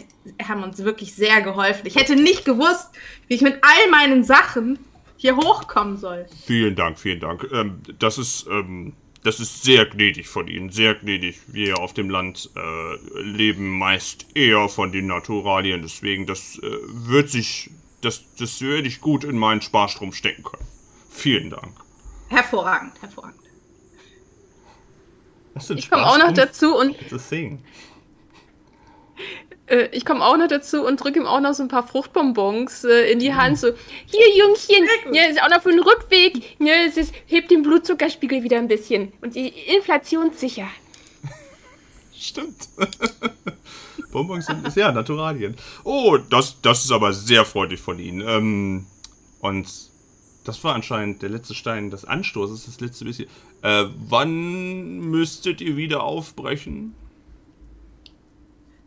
Speaker 6: haben uns wirklich sehr geholfen. Ich hätte nicht gewusst, wie ich mit all meinen Sachen hier hochkommen soll.
Speaker 1: Vielen Dank, vielen Dank. Ähm, das ist, ähm, das ist sehr gnädig von Ihnen, sehr gnädig. Wir auf dem Land äh, leben meist eher von den Naturalien, deswegen das äh, wird sich, das, das würde ich gut in meinen Sparstrom stecken können. Vielen Dank.
Speaker 6: Hervorragend, hervorragend
Speaker 2: ich komme auch noch dazu und.
Speaker 6: Äh, ich komme auch noch dazu und drücke ihm auch noch so ein paar Fruchtbonbons äh, in die Hand. So, hier, Jungchen, ja, ist auch noch für den Rückweg. Ja, es ist, hebt den Blutzuckerspiegel wieder ein bisschen. Und die inflationssicher.
Speaker 1: Stimmt. Bonbons sind ja Naturalien. Oh, das, das ist aber sehr freundlich von Ihnen. Ähm, und das war anscheinend der letzte Stein des Anstoßes, das letzte bisschen. Äh, wann müsstet ihr wieder aufbrechen?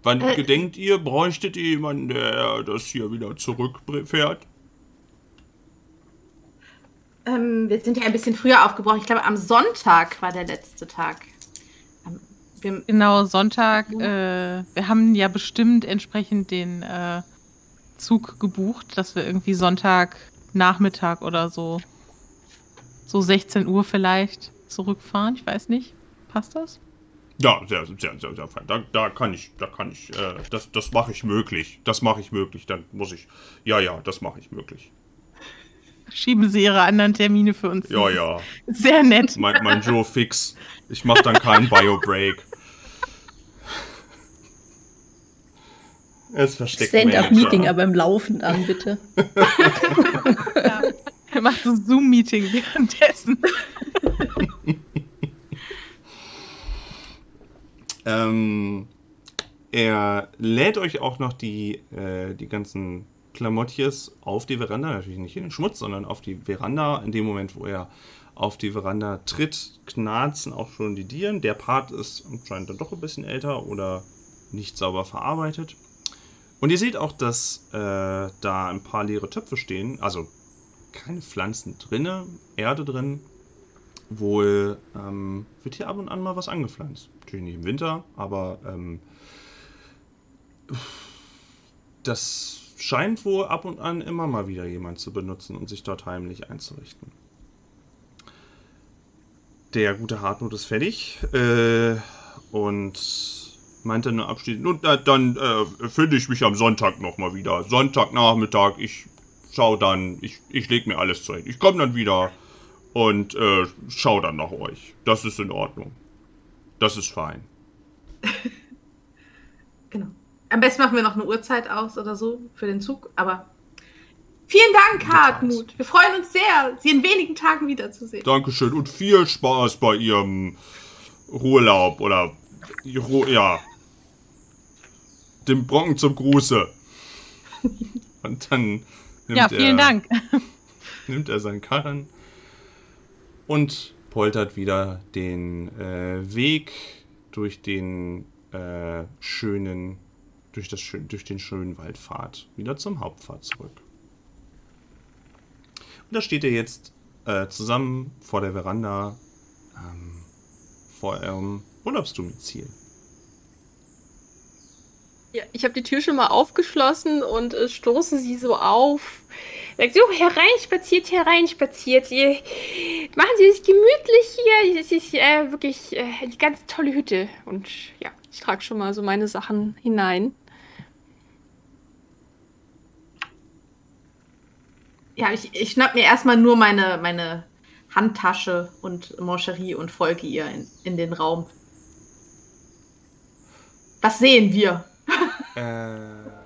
Speaker 1: Wann äh, gedenkt ihr, bräuchtet ihr jemanden, der das hier wieder zurückfährt?
Speaker 6: Ähm, wir sind ja ein bisschen früher aufgebrochen. Ich glaube, am Sonntag war der letzte Tag.
Speaker 3: Wir genau, Sonntag. Äh, wir haben ja bestimmt entsprechend den äh, Zug gebucht, dass wir irgendwie Sonntag Nachmittag oder so. So 16 Uhr vielleicht zurückfahren. Ich weiß nicht. Passt das?
Speaker 1: Ja, sehr, sehr, sehr, sehr fein. Da, da kann ich, da kann ich, äh, das, das mache ich möglich. Das mache ich möglich. Dann muss ich, ja, ja, das mache ich möglich.
Speaker 3: Schieben Sie Ihre anderen Termine für uns.
Speaker 1: Ja, ja.
Speaker 3: Sehr nett.
Speaker 1: Mein, mein Joe fix. Ich mache dann keinen Bio-Break.
Speaker 4: Es versteckt Stand-up-Meeting, aber im Laufen an, bitte.
Speaker 3: ja. Er macht so Zoom-Meeting währenddessen.
Speaker 1: ähm, er lädt euch auch noch die, äh, die ganzen Klamottjes auf die Veranda, natürlich nicht in den Schmutz, sondern auf die Veranda. In dem Moment, wo er auf die Veranda tritt, knarzen auch schon die Dieren. Der Part ist anscheinend dann doch ein bisschen älter oder nicht sauber verarbeitet. Und ihr seht auch, dass äh, da ein paar leere Töpfe stehen, also keine Pflanzen drinne, Erde drin. Wohl ähm, wird hier ab und an mal was angepflanzt. Natürlich nicht im Winter, aber ähm, das scheint wohl ab und an immer mal wieder jemand zu benutzen und sich dort heimlich einzurichten. Der gute Hartmut ist fertig äh, und meinte nur abschließend, und äh, dann äh, finde ich mich am Sonntag nochmal wieder. Sonntagnachmittag, ich schau dann, ich, ich leg mir alles zurecht. Ich komme dann wieder und äh, schau dann nach euch. Das ist in Ordnung. Das ist fein.
Speaker 6: genau. Am besten machen wir noch eine Uhrzeit aus oder so für den Zug, aber vielen Dank, Hartmut. Wir freuen uns sehr, Sie in wenigen Tagen wiederzusehen.
Speaker 1: Dankeschön und viel Spaß bei Ihrem Urlaub oder ja, dem Brocken zum Gruße. Und dann
Speaker 3: nimmt ja, vielen er, Dank.
Speaker 1: nimmt er seinen Karren und poltert wieder den äh, Weg durch den äh, schönen, durch, das, durch den schönen Waldpfad wieder zum Hauptpfad zurück. Und da steht er jetzt äh, zusammen vor der Veranda ähm, vor eurem Urlaubsdomizil.
Speaker 2: Ja, ich habe die Tür schon mal aufgeschlossen und äh, stoße sie so auf. Sagt so, hereinspaziert, hereinspaziert. Ihr, machen Sie es gemütlich hier. Es ist äh, wirklich äh, eine ganz tolle Hütte. Und ja, ich trage schon mal so meine Sachen hinein.
Speaker 6: Ja, ich, ich schnapp mir erstmal nur meine, meine Handtasche und Mancherie und folge ihr in, in den Raum. Was sehen wir?
Speaker 1: Äh